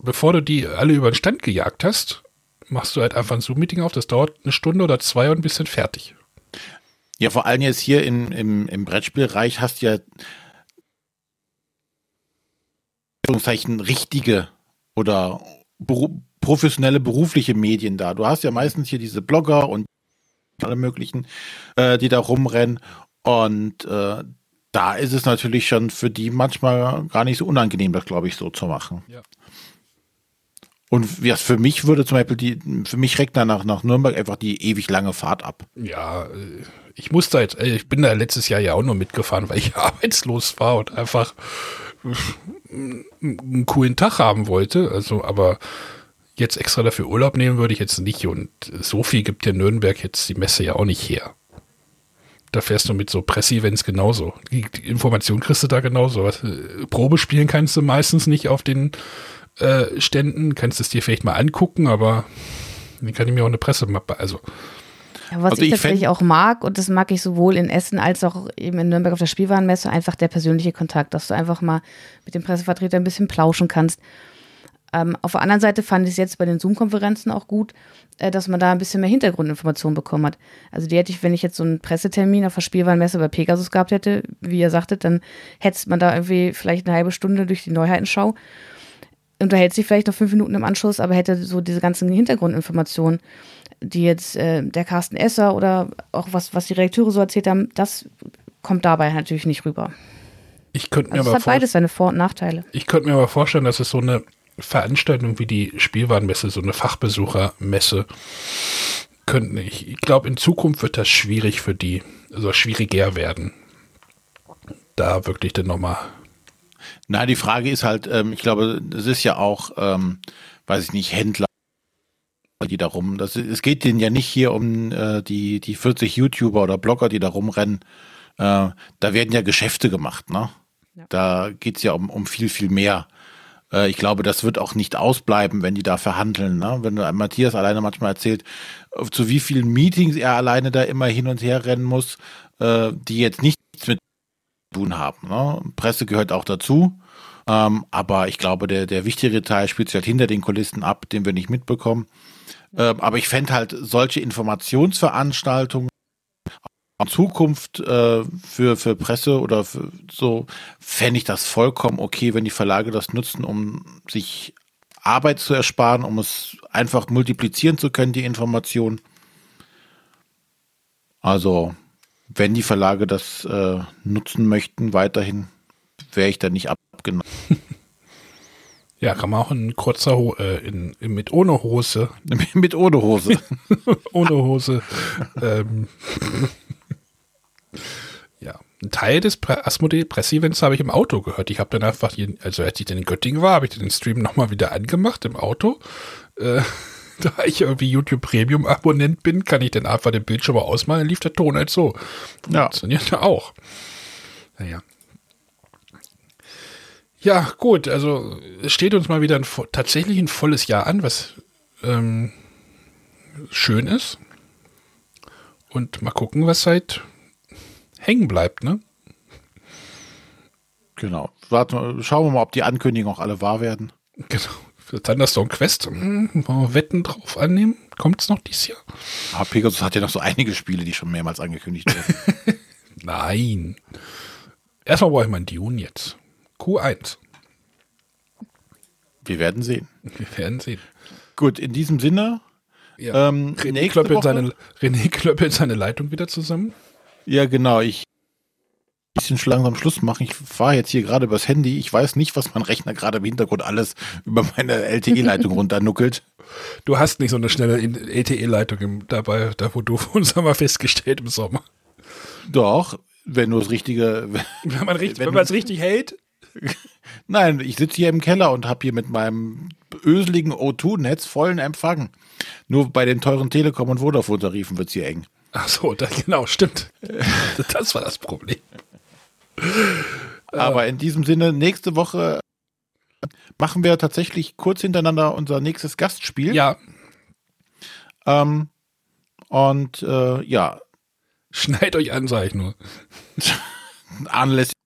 Bevor du die alle über den Stand gejagt hast, machst du halt einfach ein Zoom-Meeting auf, das dauert eine Stunde oder zwei und bist dann fertig. Ja, vor allem jetzt hier in, im, im Brettspielreich hast du ja richtige oder beru professionelle berufliche Medien da. Du hast ja meistens hier diese Blogger und alle möglichen, äh, die da rumrennen. Und äh, da ist es natürlich schon für die manchmal gar nicht so unangenehm, das glaube ich so zu machen. Ja. Und ja, für mich würde zum Beispiel die, für mich reckt nach, nach Nürnberg einfach die ewig lange Fahrt ab. Ja, äh, ich musste jetzt, äh, ich bin da letztes Jahr ja auch nur mitgefahren, weil ich arbeitslos war und einfach einen coolen Tag haben wollte. Also, aber jetzt extra dafür Urlaub nehmen würde ich jetzt nicht. Und so viel gibt ja Nürnberg jetzt die Messe ja auch nicht her. Da fährst du mit so Presseevents genauso. Die, Information kriegst du da genauso. Äh, Probe spielen kannst du meistens nicht auf den äh, Ständen. Kannst es dir vielleicht mal angucken, aber dann kann ich mir auch eine Pressemappe, also. Ja, was also ich tatsächlich auch mag, und das mag ich sowohl in Essen als auch eben in Nürnberg auf der Spielwarenmesse, einfach der persönliche Kontakt, dass du einfach mal mit dem Pressevertreter ein bisschen plauschen kannst. Ähm, auf der anderen Seite fand ich es jetzt bei den Zoom-Konferenzen auch gut, äh, dass man da ein bisschen mehr Hintergrundinformationen bekommen hat. Also die hätte ich, wenn ich jetzt so einen Pressetermin auf der Spielwarenmesse bei Pegasus gehabt hätte, wie ihr sagtet, dann hätte man da irgendwie vielleicht eine halbe Stunde durch die Neuheitenschau unterhält sich vielleicht noch fünf Minuten im Anschluss, aber hätte so diese ganzen Hintergrundinformationen, die jetzt äh, der Carsten Esser oder auch was, was die Redakteure so erzählt haben, das kommt dabei natürlich nicht rüber. Ich könnte mir also aber es hat beides seine Vor- und Nachteile. Ich könnte mir aber vorstellen, dass es so eine Veranstaltung wie die Spielwarenmesse, so eine Fachbesuchermesse, könnten, ich, ich glaube, in Zukunft wird das schwierig für die, also schwieriger werden. Da wirklich dann nochmal. Na, die Frage ist halt, ähm, ich glaube, es ist ja auch, ähm, weiß ich nicht, Händler, die da rum. Das, es geht denen ja nicht hier um äh, die, die 40 YouTuber oder Blogger, die da rumrennen. Äh, da werden ja Geschäfte gemacht, ne? Ja. Da geht's ja um, um viel, viel mehr. Äh, ich glaube, das wird auch nicht ausbleiben, wenn die da verhandeln. Ne? Wenn Matthias alleine manchmal erzählt, zu wie vielen Meetings er alleine da immer hin und her rennen muss, äh, die jetzt nichts mit tun haben. Ne? Presse gehört auch dazu. Ähm, aber ich glaube, der, der wichtigere Teil spielt sich halt hinter den Kulissen ab, den wir nicht mitbekommen. Ähm, aber ich fände halt solche Informationsveranstaltungen in Zukunft äh, für, für Presse oder für so, fände ich das vollkommen okay, wenn die Verlage das nutzen, um sich Arbeit zu ersparen, um es einfach multiplizieren zu können, die Information. Also, wenn die Verlage das äh, nutzen möchten, weiterhin, wäre ich da nicht abgenommen. Ja, kann man auch in kurzer Ho äh, in, in, mit ohne Hose. mit ohne Hose. ohne Hose. ähm, ja, ein Teil des Asmodee Presse-Events habe ich im Auto gehört. Ich habe dann einfach, hier, also als ich dann in Göttingen war, habe ich den Stream nochmal wieder angemacht im Auto. Äh, da ich irgendwie YouTube Premium Abonnent bin, kann ich dann einfach den Bildschirm ausmalen, dann lief der Ton halt so. Ja. Funktioniert auch. Naja. Ja, gut, also es steht uns mal wieder ein, tatsächlich ein volles Jahr an, was ähm, schön ist. Und mal gucken, was halt hängen bleibt, ne? Genau. Warte, schauen wir mal, ob die Ankündigungen auch alle wahr werden. Genau. Thunderstone Quest, hm, wollen wir Wetten drauf annehmen? Kommt es noch dieses Jahr? Ah, Pegasus hat ja noch so einige Spiele, die schon mehrmals angekündigt werden. Nein. Erstmal brauche ich meinen Dune jetzt. Q1. Wir werden sehen. Wir werden sehen. Gut, in diesem Sinne. Ja. Ähm, René, klöppelt seine, René klöppelt seine Leitung wieder zusammen. Ja, genau. Ich bisschen schon langsam Schluss machen. Ich fahre jetzt hier gerade übers Handy. Ich weiß nicht, was mein Rechner gerade im Hintergrund alles über meine LTE-Leitung runternuckelt. Du hast nicht so eine schnelle LTE-Leitung dabei, da wo du uns haben wir festgestellt im Sommer. Doch, wenn du das richtige. Wenn man es richtig hält. Nein, ich sitze hier im Keller und habe hier mit meinem öseligen O2-Netz vollen Empfang. Nur bei den teuren Telekom- und Vodafone-Tarifen wird es hier eng. Ach so, da, genau, stimmt. das war das Problem. Aber in diesem Sinne, nächste Woche machen wir tatsächlich kurz hintereinander unser nächstes Gastspiel. Ja. Ähm, und äh, ja. Schneid euch an, sag ich nur. Anlässlich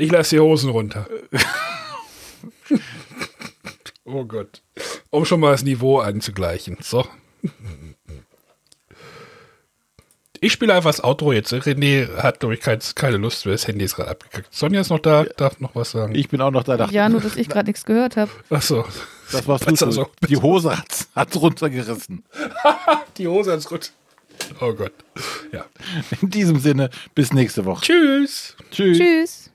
ich lasse die Hosen runter. oh Gott. Um schon mal das Niveau anzugleichen. So. Ich spiele einfach das Outro jetzt. René hat, glaube ich, keine Lust mehr. Das Handy ist gerade abgekackt. Sonja ist noch da, darf noch was sagen. Ich bin auch noch da. Ja, nur, dass ich gerade nichts gehört habe. Achso. Das war's gut. Also, die Hose hat, hat's runtergerissen. die Hose hat's runter. Oh Gott. Ja. In diesem Sinne, bis nächste Woche. Tschüss. Tschüss. Tschüss.